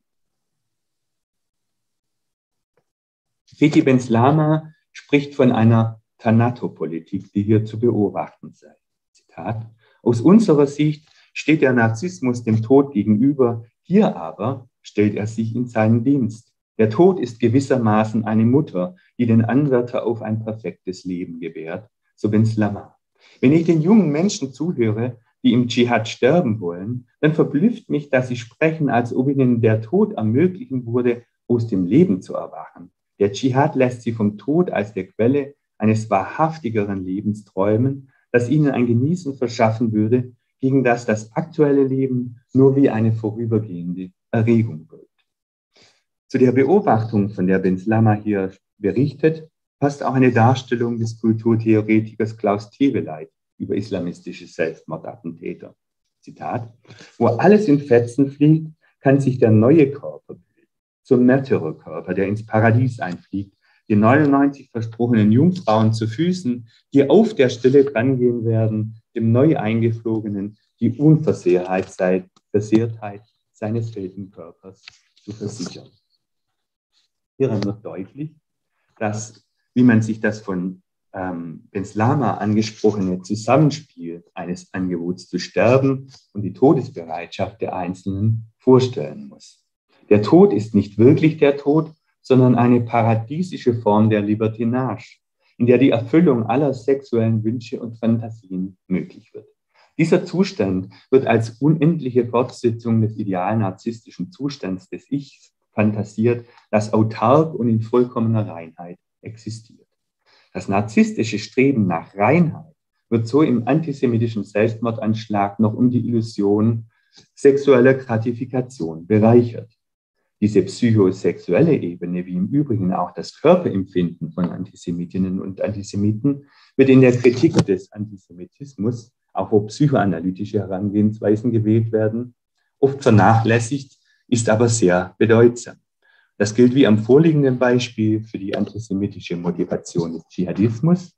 Feti Benslama spricht von einer Thanato-Politik, die hier zu beobachten sei. Zitat, aus unserer Sicht steht der Narzissmus dem Tod gegenüber, hier aber stellt er sich in seinen Dienst. Der Tod ist gewissermaßen eine Mutter, die den Anwärter auf ein perfektes Leben gewährt, so Benslama. Wenn ich den jungen Menschen zuhöre, die im Dschihad sterben wollen, dann verblüfft mich, dass sie sprechen, als ob ihnen der Tod ermöglichen wurde, aus dem Leben zu erwachen. Der Dschihad lässt sie vom Tod als der Quelle eines wahrhaftigeren Lebens träumen, das ihnen ein Genießen verschaffen würde, gegen das das aktuelle Leben nur wie eine vorübergehende Erregung wird. Zu der Beobachtung, von der Benslama hier berichtet, passt auch eine Darstellung des Kulturtheoretikers Klaus Teweleit über islamistische Selbstmordattentäter. Zitat, wo alles in Fetzen fliegt, kann sich der neue Körper bilden, zum Märtyrerkörper, der ins Paradies einfliegt, die 99 versprochenen Jungfrauen zu Füßen, die auf der Stelle drangehen werden, dem neu eingeflogenen die Unversehrtheit Versehrtheit seines Weltenkörpers zu versichern. Hieran wird deutlich, dass, wie man sich das von ähm, Benslama angesprochene Zusammenspiel eines Angebots zu sterben und die Todesbereitschaft der Einzelnen vorstellen muss. Der Tod ist nicht wirklich der Tod, sondern eine paradiesische Form der Libertinage, in der die Erfüllung aller sexuellen Wünsche und Fantasien möglich wird. Dieser Zustand wird als unendliche Fortsetzung des idealen narzisstischen Zustands des Ichs fantasiert, das autark und in vollkommener Reinheit existiert. Das narzisstische Streben nach Reinheit wird so im antisemitischen Selbstmordanschlag noch um die Illusion sexueller Gratifikation bereichert. Diese psychosexuelle Ebene, wie im Übrigen auch das Körperempfinden von Antisemitinnen und Antisemiten, wird in der Kritik des Antisemitismus, auch wo psychoanalytische Herangehensweisen gewählt werden, oft vernachlässigt, ist aber sehr bedeutsam. Das gilt wie am vorliegenden Beispiel für die antisemitische Motivation des Dschihadismus,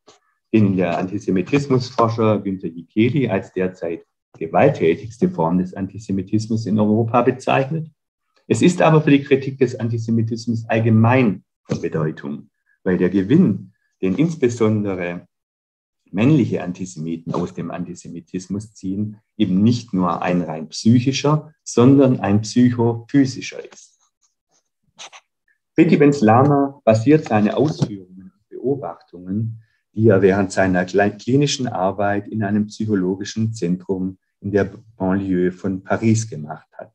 den der Antisemitismusforscher Günter Jikeli als derzeit gewalttätigste Form des Antisemitismus in Europa bezeichnet. Es ist aber für die Kritik des Antisemitismus allgemein von Bedeutung, weil der Gewinn, den insbesondere männliche Antisemiten aus dem Antisemitismus ziehen, eben nicht nur ein rein psychischer, sondern ein psychophysischer ist. Betty Benslama basiert seine Ausführungen und Beobachtungen, die er während seiner klinischen Arbeit in einem psychologischen Zentrum in der Banlieue von Paris gemacht hat.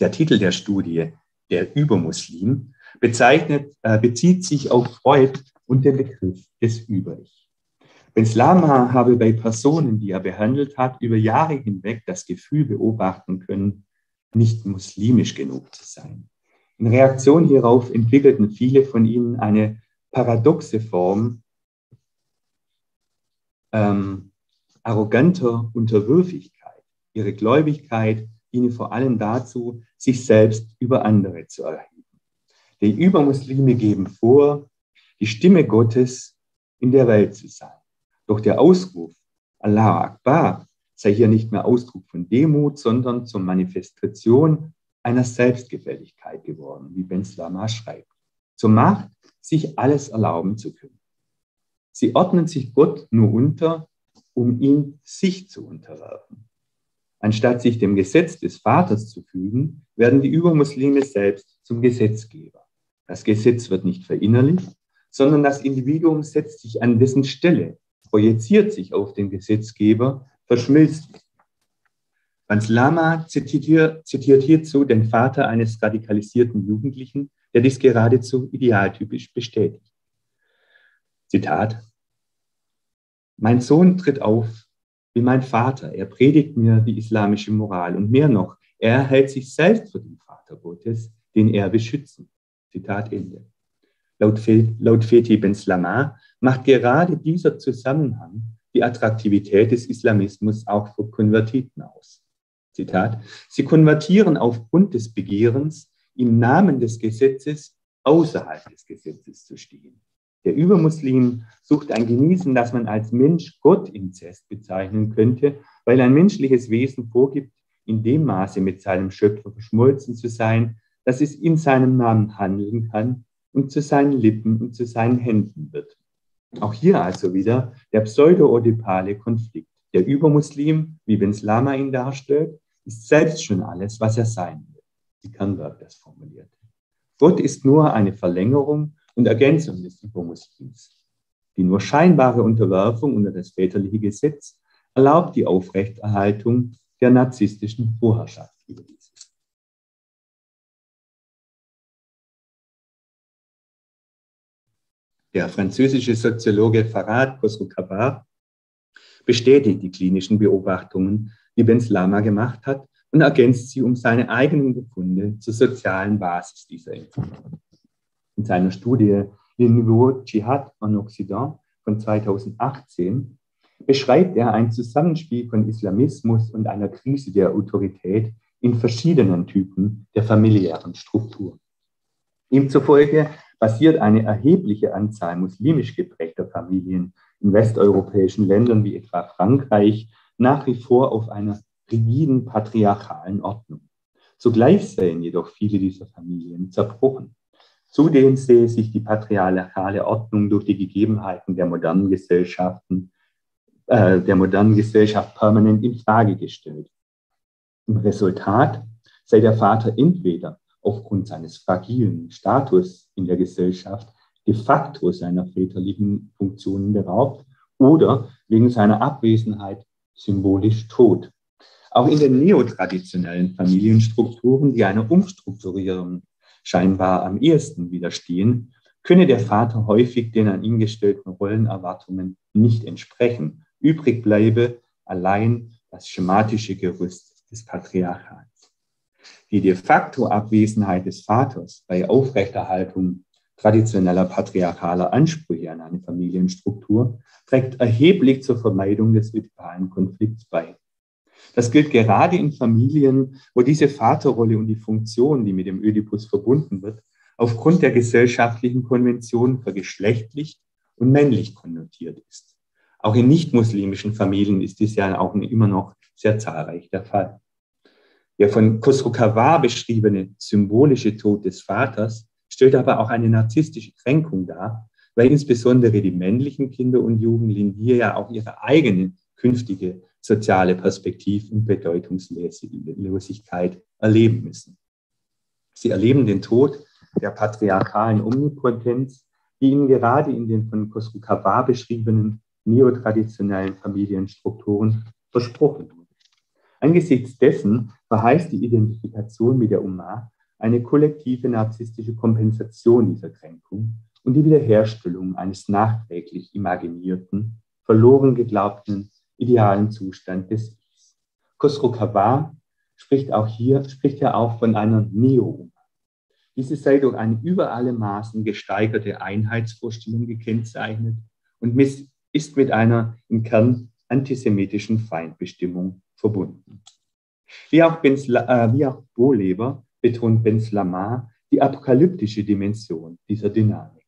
Der Titel der Studie, der Übermuslim, bezeichnet, äh, bezieht sich auf Freud und den Begriff des Über-Ich. Benslama habe bei Personen, die er behandelt hat, über Jahre hinweg das Gefühl beobachten können, nicht muslimisch genug zu sein. In Reaktion hierauf entwickelten viele von ihnen eine paradoxe Form ähm, arroganter Unterwürfigkeit. Ihre Gläubigkeit diene vor allem dazu, sich selbst über andere zu erheben. Die Übermuslime geben vor, die Stimme Gottes in der Welt zu sein. Doch der Ausruf Allah Akbar sei hier nicht mehr Ausdruck von Demut, sondern zur Manifestation einer Selbstgefälligkeit geworden, wie Ben Slama schreibt. Zur Macht, sich alles erlauben zu können. Sie ordnen sich Gott nur unter, um ihn sich zu unterwerfen. Anstatt sich dem Gesetz des Vaters zu fügen, werden die Übermuslime selbst zum Gesetzgeber. Das Gesetz wird nicht verinnerlicht, sondern das Individuum setzt sich an dessen Stelle, projiziert sich auf den Gesetzgeber, verschmilzt Franz Lama zitiert, zitiert hierzu den Vater eines radikalisierten Jugendlichen, der dies geradezu idealtypisch bestätigt. Zitat. Mein Sohn tritt auf wie mein Vater. Er predigt mir die islamische Moral und mehr noch, er hält sich selbst für den Vater Gottes, den er beschützen. Zitat Ende. Laut, laut Fethi Ben Slama macht gerade dieser Zusammenhang die Attraktivität des Islamismus auch für Konvertiten aus. Zitat, sie konvertieren aufgrund des Begehrens, im Namen des Gesetzes außerhalb des Gesetzes zu stehen. Der Übermuslim sucht ein Genießen, das man als Mensch-Gott-Inzest bezeichnen könnte, weil ein menschliches Wesen vorgibt, in dem Maße mit seinem Schöpfer verschmolzen zu sein, dass es in seinem Namen handeln kann und zu seinen Lippen und zu seinen Händen wird. Auch hier also wieder der pseudo-odipale Konflikt. Der Übermuslim, wie Ben's Lama ihn darstellt, ist selbst schon alles, was er sein will, wie Kernberg das formulierte. Gott ist nur eine Verlängerung und Ergänzung des Übermuslims. Die nur scheinbare Unterwerfung unter das väterliche Gesetz erlaubt die Aufrechterhaltung der narzisstischen Vorherrschaft über dieses. Der französische Soziologe Farad Khosrow-Kabar bestätigt die klinischen Beobachtungen, die Benz Lama gemacht hat und ergänzt sie um seine eigenen Befunde zur sozialen Basis dieser Entwicklung. In seiner Studie Le Nouveau Dschihad en Occident von 2018 beschreibt er ein Zusammenspiel von Islamismus und einer Krise der Autorität in verschiedenen Typen der familiären Struktur. Ihm zufolge basiert eine erhebliche Anzahl muslimisch geprägter Familien in westeuropäischen Ländern wie etwa Frankreich nach wie vor auf einer rigiden patriarchalen Ordnung. Zugleich seien jedoch viele dieser Familien zerbrochen. Zudem sehe sich die patriarchale Ordnung durch die Gegebenheiten der modernen Gesellschaften, äh, der modernen Gesellschaft permanent in Frage gestellt. Im Resultat sei der Vater entweder aufgrund seines fragilen Status in der Gesellschaft de facto seiner väterlichen Funktionen beraubt oder wegen seiner Abwesenheit symbolisch tot. Auch in den neotraditionellen Familienstrukturen, die einer Umstrukturierung scheinbar am ehesten widerstehen, könne der Vater häufig den an ihn gestellten Rollenerwartungen nicht entsprechen. Übrig bleibe allein das schematische Gerüst des Patriarchats. Die de facto Abwesenheit des Vaters bei Aufrechterhaltung traditioneller patriarchaler Ansprüche an eine Familienstruktur trägt erheblich zur Vermeidung des vitalen Konflikts bei. Das gilt gerade in Familien, wo diese Vaterrolle und die Funktion, die mit dem Ödipus verbunden wird, aufgrund der gesellschaftlichen Konvention vergeschlechtlicht und männlich konnotiert ist. Auch in nicht-muslimischen Familien ist dies ja auch immer noch sehr zahlreich der Fall. Der von Khosrow beschriebene symbolische Tod des Vaters stellt aber auch eine narzisstische Kränkung dar, weil insbesondere die männlichen Kinder und Jugendlichen hier ja auch ihre eigene künftige soziale Perspektiv- und Bedeutungslosigkeit erleben müssen. Sie erleben den Tod der patriarchalen Omnipotenz, die ihnen gerade in den von Kosukawa beschriebenen neotraditionellen Familienstrukturen versprochen wurde. Angesichts dessen verheißt die Identifikation mit der Ummah eine kollektive narzisstische Kompensation dieser Kränkung und die Wiederherstellung eines nachträglich imaginierten, verloren geglaubten idealen Zustand des Ichs. Khosrow spricht auch hier, spricht ja auch von einer Neo. Diese sei durch eine über alle Maßen gesteigerte Einheitsvorstellung gekennzeichnet und ist mit einer im Kern antisemitischen Feindbestimmung verbunden. Wie auch, Bensla, äh, auch Bohleber betont Benz Lamar die apokalyptische Dimension dieser Dynamik.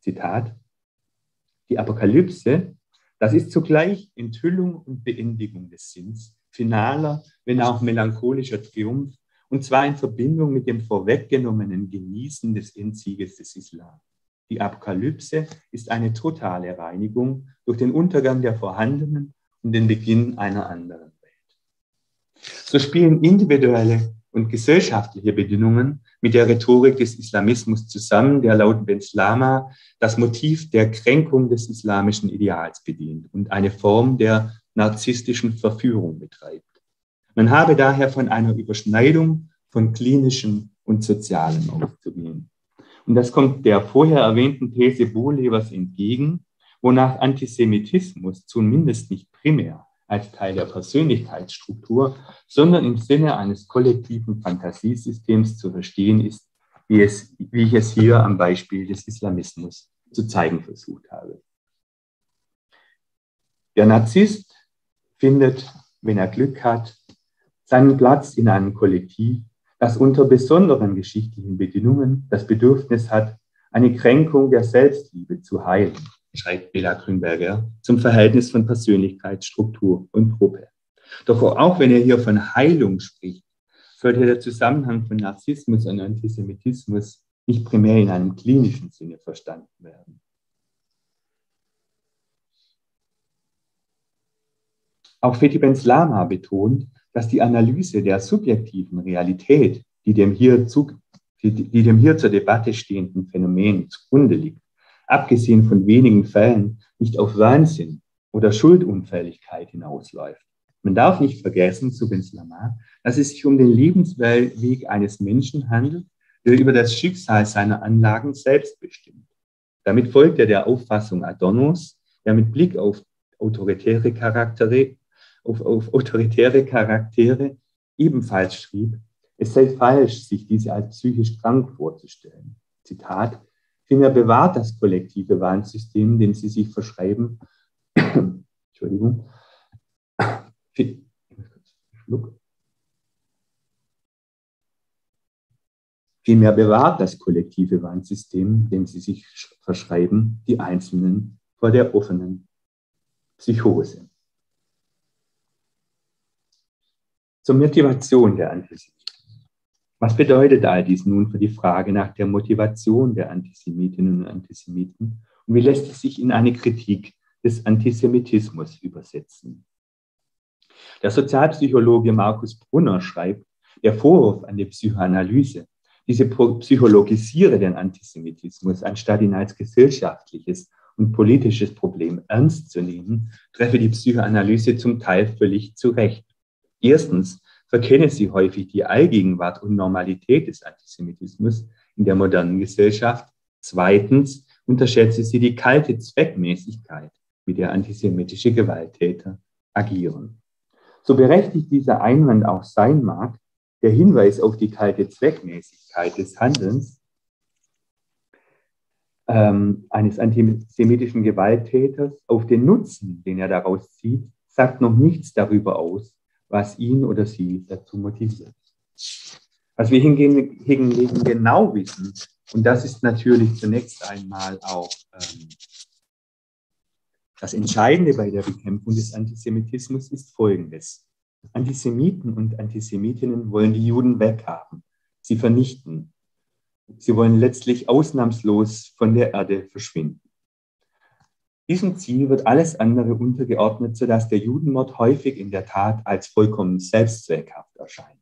Zitat, die Apokalypse das ist zugleich Enthüllung und Beendigung des Sinns, finaler, wenn auch melancholischer Triumph, und zwar in Verbindung mit dem vorweggenommenen Genießen des Endsieges des Islam. Die Apokalypse ist eine totale Reinigung durch den Untergang der vorhandenen und den Beginn einer anderen Welt. So spielen individuelle und gesellschaftliche Bedingungen mit der Rhetorik des Islamismus zusammen, der laut Benslama das Motiv der Kränkung des islamischen Ideals bedient und eine Form der narzisstischen Verführung betreibt. Man habe daher von einer Überschneidung von klinischem und sozialem auszugehen. Und das kommt der vorher erwähnten These Bohlevers entgegen, wonach Antisemitismus zumindest nicht primär als Teil der Persönlichkeitsstruktur, sondern im Sinne eines kollektiven Fantasiesystems zu verstehen ist, wie, es, wie ich es hier am Beispiel des Islamismus zu zeigen versucht habe. Der Narzisst findet, wenn er Glück hat, seinen Platz in einem Kollektiv, das unter besonderen geschichtlichen Bedingungen das Bedürfnis hat, eine Kränkung der Selbstliebe zu heilen, schreibt Bela Grünberger zum Verhältnis von Persönlichkeit, Struktur und Gruppe. Doch auch wenn er hier von Heilung spricht, sollte der Zusammenhang von Narzissmus und Antisemitismus nicht primär in einem klinischen Sinne verstanden werden. Auch Fethi Ben Slama betont, dass die Analyse der subjektiven Realität, die dem hier, zu, die, die dem hier zur Debatte stehenden Phänomen zugrunde liegt, abgesehen von wenigen Fällen nicht auf Wahnsinn oder Schuldunfälligkeit hinausläuft. Man darf nicht vergessen, zu Slama, dass es sich um den Lebensweg eines Menschen handelt, der über das Schicksal seiner Anlagen selbst bestimmt. Damit folgt er der Auffassung Adornos, der mit Blick auf autoritäre Charaktere auf, auf autoritäre Charaktere ebenfalls schrieb, es sei falsch, sich diese als psychisch krank vorzustellen. Zitat, vielmehr bewahrt das kollektive Warnsystem, dem sie sich verschreiben, Entschuldigung, Vielmehr bewahrt das kollektive Warnsystem, dem sie sich verschreiben, die Einzelnen vor der offenen Psychose. Zur Motivation der Antisemiten. Was bedeutet all dies nun für die Frage nach der Motivation der Antisemitinnen und Antisemiten und wie lässt es sich in eine Kritik des Antisemitismus übersetzen? Der Sozialpsychologe Markus Brunner schreibt, der Vorwurf an die Psychoanalyse, diese psychologisiere den Antisemitismus, anstatt ihn als gesellschaftliches und politisches Problem ernst zu nehmen, treffe die Psychoanalyse zum Teil völlig zurecht. Erstens verkenne sie häufig die Allgegenwart und Normalität des Antisemitismus in der modernen Gesellschaft. Zweitens unterschätze sie die kalte Zweckmäßigkeit, mit der antisemitische Gewalttäter agieren. So berechtigt dieser Einwand auch sein mag, der Hinweis auf die kalte Zweckmäßigkeit des Handelns ähm, eines antisemitischen Gewalttäters, auf den Nutzen, den er daraus zieht, sagt noch nichts darüber aus, was ihn oder sie dazu motiviert. Was wir hingegen, genau wissen, und das ist natürlich zunächst einmal auch ähm, das Entscheidende bei der Bekämpfung des Antisemitismus, ist Folgendes. Antisemiten und Antisemitinnen wollen die Juden weghaben, sie vernichten. Sie wollen letztlich ausnahmslos von der Erde verschwinden. Diesem Ziel wird alles andere untergeordnet, sodass der Judenmord häufig in der Tat als vollkommen selbstzweckhaft erscheint.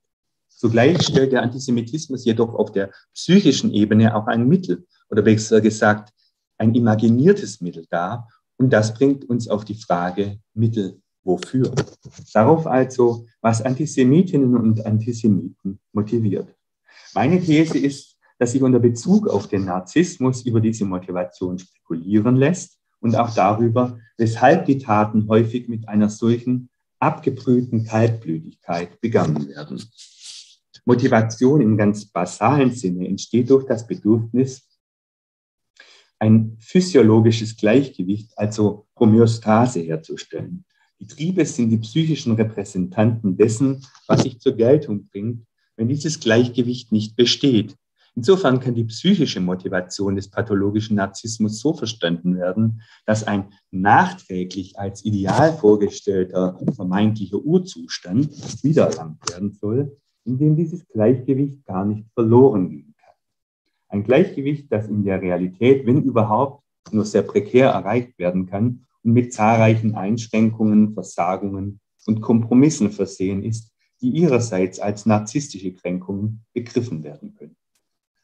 Zugleich stellt der Antisemitismus jedoch auf der psychischen Ebene auch ein Mittel oder besser gesagt ein imaginiertes Mittel dar. Und das bringt uns auf die Frage Mittel wofür. Darauf also, was Antisemitinnen und Antisemiten motiviert. Meine These ist, dass sich unter Bezug auf den Narzissmus über diese Motivation spekulieren lässt und auch darüber, weshalb die Taten häufig mit einer solchen abgebrühten Kaltblütigkeit begangen werden. Motivation im ganz basalen Sinne entsteht durch das Bedürfnis, ein physiologisches Gleichgewicht, also Homöostase herzustellen. Die Triebe sind die psychischen Repräsentanten dessen, was sich zur Geltung bringt, wenn dieses Gleichgewicht nicht besteht. Insofern kann die psychische Motivation des pathologischen Narzissmus so verstanden werden, dass ein nachträglich als ideal vorgestellter vermeintlicher Urzustand wiedererlangt werden soll, in dem dieses Gleichgewicht gar nicht verloren gehen kann. Ein Gleichgewicht, das in der Realität, wenn überhaupt, nur sehr prekär erreicht werden kann und mit zahlreichen Einschränkungen, Versagungen und Kompromissen versehen ist, die ihrerseits als narzisstische Kränkungen begriffen werden können.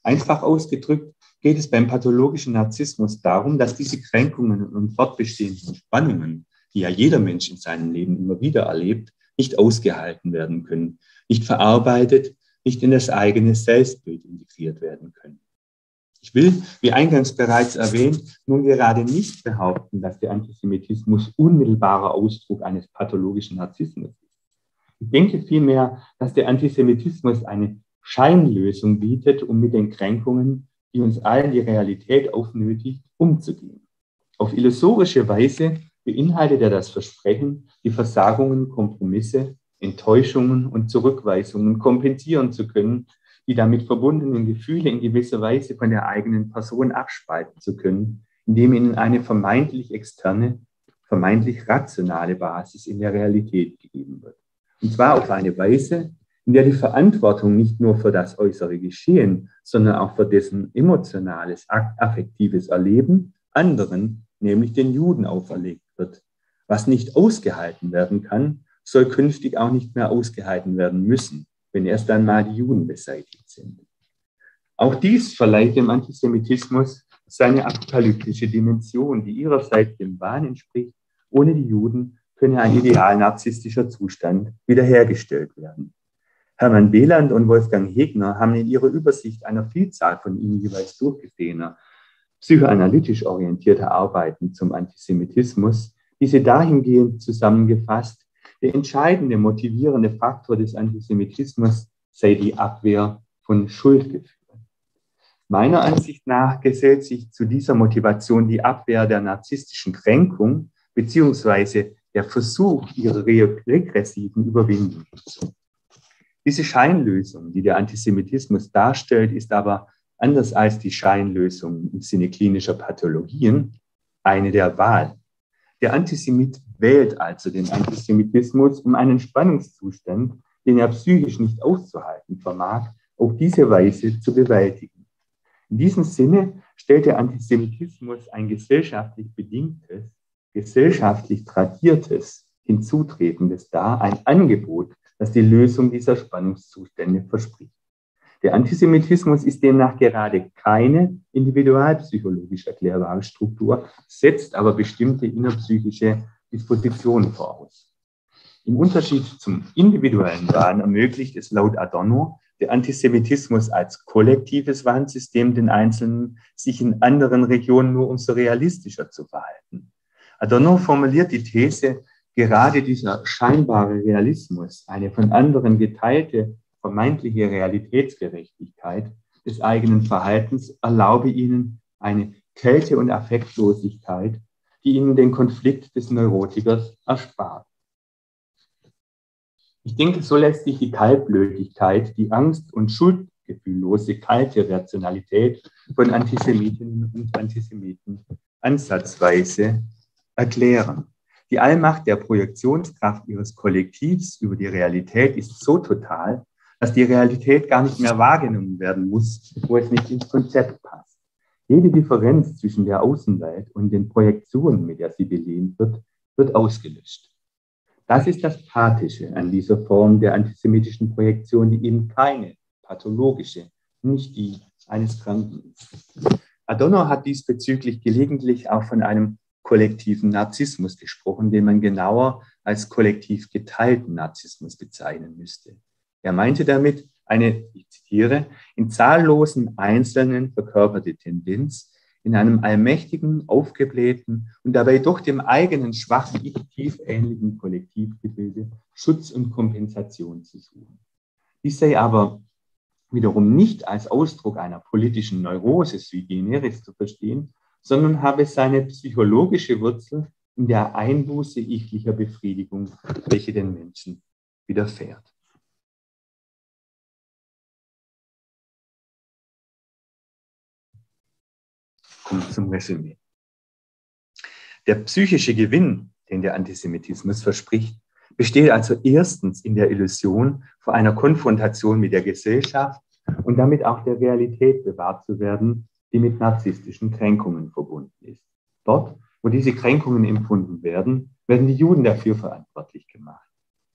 Einfach ausgedrückt geht es beim pathologischen Narzissmus darum, dass diese Kränkungen und fortbestehenden Spannungen, die ja jeder Mensch in seinem Leben immer wieder erlebt, nicht ausgehalten werden können, nicht verarbeitet, nicht in das eigene Selbstbild integriert werden können. Ich will, wie eingangs bereits erwähnt, nun gerade nicht behaupten, dass der Antisemitismus unmittelbarer Ausdruck eines pathologischen Narzissmus ist. Ich denke vielmehr, dass der Antisemitismus eine Scheinlösung bietet, um mit den Kränkungen, die uns allen die Realität aufnötigt, umzugehen. Auf illusorische Weise beinhaltet er das Versprechen, die Versagungen, Kompromisse, Enttäuschungen und Zurückweisungen kompensieren zu können, die damit verbundenen Gefühle in gewisser Weise von der eigenen Person abspalten zu können, indem ihnen eine vermeintlich externe, vermeintlich rationale Basis in der Realität gegeben wird. Und zwar auf eine Weise, in der die Verantwortung nicht nur für das äußere Geschehen, sondern auch für dessen emotionales, affektives Erleben anderen, nämlich den Juden, auferlegt wird. Was nicht ausgehalten werden kann, soll künftig auch nicht mehr ausgehalten werden müssen, wenn erst einmal die Juden beseitigt sind. Auch dies verleiht dem Antisemitismus seine apokalyptische Dimension, die ihrerseits dem Wahn entspricht, ohne die Juden könne ein ideal narzisstischer Zustand wiederhergestellt werden. Hermann Behland und Wolfgang Hegner haben in ihrer Übersicht einer Vielzahl von ihnen jeweils durchgesehener, psychoanalytisch orientierter Arbeiten zum Antisemitismus diese dahingehend zusammengefasst, der entscheidende motivierende Faktor des Antisemitismus sei die Abwehr von Schuldgefühlen. Meiner Ansicht nach gesellt sich zu dieser Motivation die Abwehr der narzisstischen Kränkung beziehungsweise der Versuch ihrer regressiven Überwindung. Diese Scheinlösung, die der Antisemitismus darstellt, ist aber anders als die Scheinlösung im Sinne klinischer Pathologien eine der Wahl. Der Antisemit wählt also den Antisemitismus, um einen Spannungszustand, den er psychisch nicht auszuhalten vermag, auf diese Weise zu bewältigen. In diesem Sinne stellt der Antisemitismus ein gesellschaftlich bedingtes, gesellschaftlich tradiertes Hinzutretendes dar, ein Angebot, das die Lösung dieser Spannungszustände verspricht. Der Antisemitismus ist demnach gerade keine individualpsychologisch erklärbare Struktur, setzt aber bestimmte innerpsychische Dispositionen voraus. Im Unterschied zum individuellen Wahn ermöglicht es laut Adorno der Antisemitismus als kollektives Warnsystem den Einzelnen, sich in anderen Regionen nur umso realistischer zu verhalten. Adorno formuliert die These, gerade dieser scheinbare Realismus, eine von anderen geteilte vermeintliche Realitätsgerechtigkeit des eigenen Verhaltens erlaube ihnen eine Kälte und Affektlosigkeit, die ihnen den Konflikt des Neurotikers erspart. Ich denke, so lässt sich die Kaltblödigkeit, die Angst und schuldgefühllose kalte Rationalität von Antisemitinnen und Antisemiten ansatzweise erklären. Die Allmacht der Projektionskraft ihres Kollektivs über die Realität ist so total, dass die Realität gar nicht mehr wahrgenommen werden muss, wo es nicht ins Konzept passt. Jede Differenz zwischen der Außenwelt und den Projektionen, mit der sie belehnt wird, wird ausgelöscht. Das ist das Pathische an dieser Form der antisemitischen Projektion, die eben keine pathologische, nicht die eines Kranken ist. Adorno hat diesbezüglich gelegentlich auch von einem kollektiven Narzissmus gesprochen, den man genauer als kollektiv geteilten Narzissmus bezeichnen müsste. Er meinte damit eine, ich zitiere, in zahllosen Einzelnen verkörperte Tendenz, in einem allmächtigen, aufgeblähten und dabei doch dem eigenen schwachen Ich tief ähnlichen Kollektivgebilde Schutz und Kompensation zu suchen. Dies sei aber wiederum nicht als Ausdruck einer politischen Neurose sui generis zu verstehen, sondern habe seine psychologische Wurzel in der Einbuße ichlicher Befriedigung, welche den Menschen widerfährt. kommt zum Resümee. Der psychische Gewinn, den der Antisemitismus verspricht, besteht also erstens in der Illusion, vor einer Konfrontation mit der Gesellschaft und damit auch der Realität bewahrt zu werden, die mit narzisstischen Kränkungen verbunden ist. Dort, wo diese Kränkungen empfunden werden, werden die Juden dafür verantwortlich gemacht.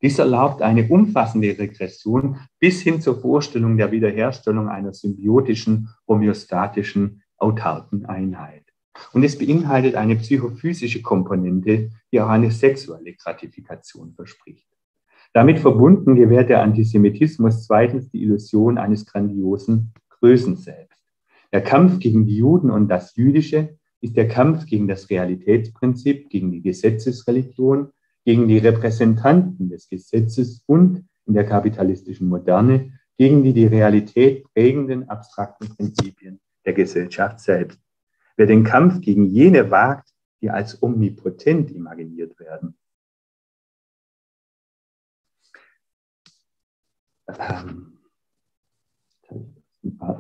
Dies erlaubt eine umfassende Regression bis hin zur Vorstellung der Wiederherstellung einer symbiotischen, homöostatischen autarken Einheit. Und es beinhaltet eine psychophysische Komponente, die auch eine sexuelle Gratifikation verspricht. Damit verbunden gewährt der Antisemitismus zweitens die Illusion eines grandiosen Größenselbst. Der Kampf gegen die Juden und das Jüdische ist der Kampf gegen das Realitätsprinzip, gegen die Gesetzesreligion, gegen die Repräsentanten des Gesetzes und in der kapitalistischen Moderne gegen die die Realität prägenden abstrakten Prinzipien der Gesellschaft selbst. Wer den Kampf gegen jene wagt, die als omnipotent imaginiert werden, ähm,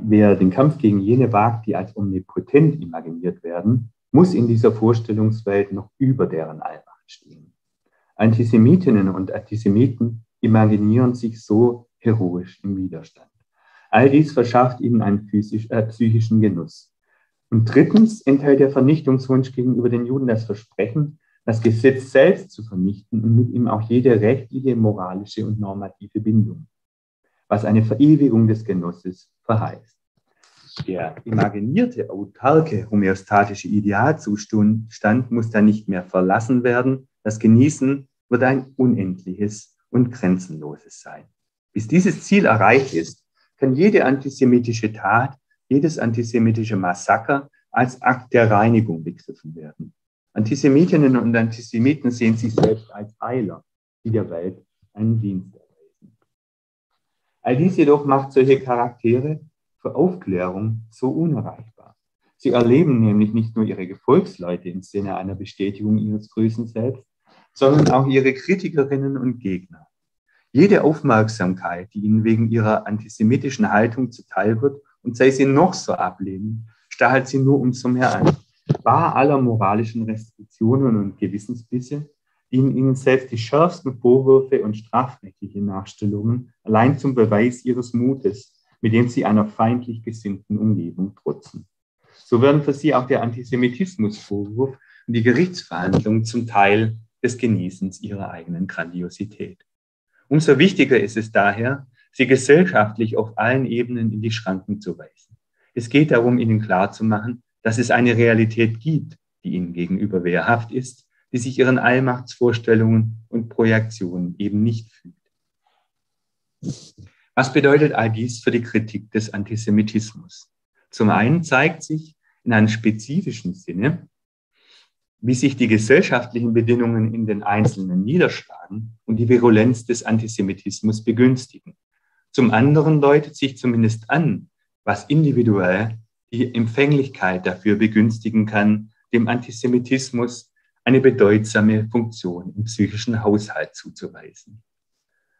wer den Kampf gegen jene wagt, die als omnipotent imaginiert werden, muss in dieser Vorstellungswelt noch über deren Allmacht stehen. Antisemitinnen und Antisemiten imaginieren sich so heroisch im Widerstand. All dies verschafft ihnen einen physisch, äh, psychischen Genuss. Und drittens enthält der Vernichtungswunsch gegenüber den Juden das Versprechen, das Gesetz selbst zu vernichten und mit ihm auch jede rechtliche, moralische und normative Bindung, was eine Verewigung des Genusses verheißt. Der imaginierte, autarke, homöostatische Idealzustand muss dann nicht mehr verlassen werden. Das Genießen wird ein unendliches und grenzenloses sein. Bis dieses Ziel erreicht ist, kann jede antisemitische Tat, jedes antisemitische Massaker als Akt der Reinigung begriffen werden. Antisemitinnen und Antisemiten sehen sich selbst als Heiler, die der Welt einen Dienst. All dies jedoch macht solche Charaktere für Aufklärung so unerreichbar. Sie erleben nämlich nicht nur ihre Gefolgsleute im Sinne einer Bestätigung ihres Größen selbst, sondern auch ihre Kritikerinnen und Gegner. Jede Aufmerksamkeit, die ihnen wegen ihrer antisemitischen Haltung zuteil wird, und sei sie noch so ablehnen, stachelt sie nur umso mehr an. Bar aller moralischen Restriktionen und Gewissensbisse dienen ihnen selbst die schärfsten Vorwürfe und strafrechtliche Nachstellungen allein zum Beweis ihres Mutes, mit dem sie einer feindlich gesinnten Umgebung trotzen. So werden für sie auch der Antisemitismusvorwurf und die Gerichtsverhandlungen zum Teil des Genießens ihrer eigenen Grandiosität. Umso wichtiger ist es daher, sie gesellschaftlich auf allen Ebenen in die Schranken zu weisen. Es geht darum, ihnen klarzumachen, dass es eine Realität gibt, die ihnen gegenüber wehrhaft ist, die sich ihren Allmachtsvorstellungen und Projektionen eben nicht fügt. Was bedeutet all dies für die Kritik des Antisemitismus? Zum einen zeigt sich in einem spezifischen Sinne, wie sich die gesellschaftlichen Bedingungen in den Einzelnen niederschlagen und die Virulenz des Antisemitismus begünstigen. Zum anderen deutet sich zumindest an, was individuell die Empfänglichkeit dafür begünstigen kann, dem Antisemitismus eine bedeutsame Funktion im psychischen Haushalt zuzuweisen.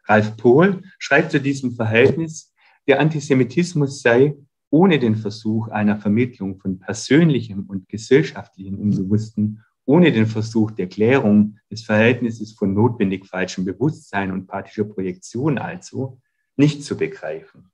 Ralf Pohl schreibt zu diesem Verhältnis, der Antisemitismus sei ohne den Versuch einer Vermittlung von persönlichem und gesellschaftlichem Unbewussten, ohne den Versuch der Klärung des Verhältnisses von notwendig falschem Bewusstsein und pathischer Projektion also, nicht zu begreifen.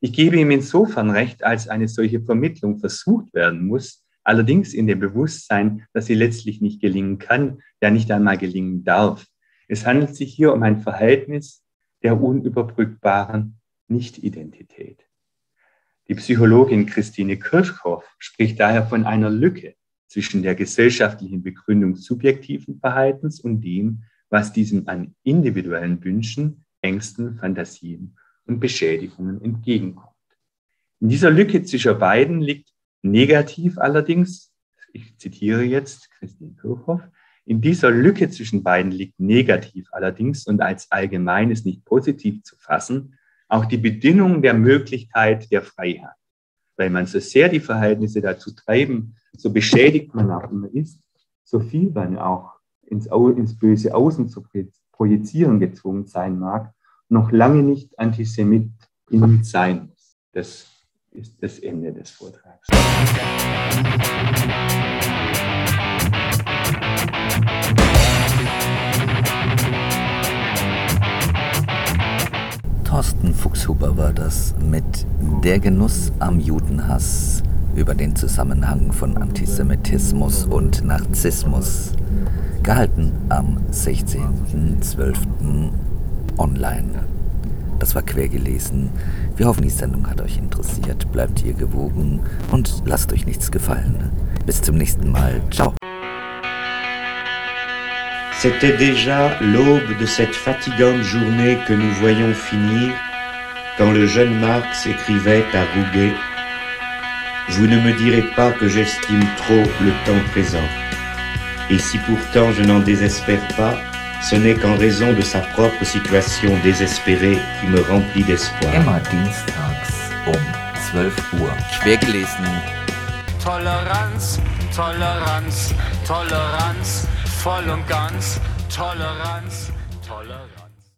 Ich gebe ihm insofern recht, als eine solche Vermittlung versucht werden muss, allerdings in dem Bewusstsein, dass sie letztlich nicht gelingen kann, ja nicht einmal gelingen darf. Es handelt sich hier um ein Verhältnis der unüberbrückbaren Nicht-Identität. Die Psychologin Christine Kirchhoff spricht daher von einer Lücke zwischen der gesellschaftlichen Begründung subjektiven Verhaltens und dem, was diesem an individuellen Wünschen, Ängsten, Fantasien und Beschädigungen entgegenkommt. In dieser Lücke zwischen beiden liegt negativ allerdings, ich zitiere jetzt Christine Kirchhoff, in dieser Lücke zwischen beiden liegt negativ allerdings und als allgemeines nicht positiv zu fassen, auch die Bedingung der Möglichkeit der Freiheit. Weil man so sehr die Verhältnisse dazu treiben, so beschädigt man auch immer ist, so viel man auch ins, ins böse Außen zu projizieren gezwungen sein mag, noch lange nicht Antisemit sein muss. Das ist das Ende des Vortrags. Thorsten Fuchshuber war das mit Der Genuss am Judenhass über den Zusammenhang von Antisemitismus und Narzissmus, gehalten am 16.12 online. Das war quer gelesen. Wir hoffen, die Sendung hat euch interessiert. Bleibt ihr gewogen und lasst euch nichts gefallen. Bis zum nächsten Mal. Ciao. C'était déjà l'aube de cette fatigante journée que nous voyons finir quand le jeune Marx écrivait à Rouget Vous ne me direz pas que j'estime trop le temps présent. Et si pourtant je n'en désespère pas, ce n'est qu'en raison de sa propre situation désespérée qui me remplit d'espoir. Immer dienstags um 12 Uhr. Schwer gelesen. Toleranz, Toleranz, Toleranz, voll und ganz, Toleranz.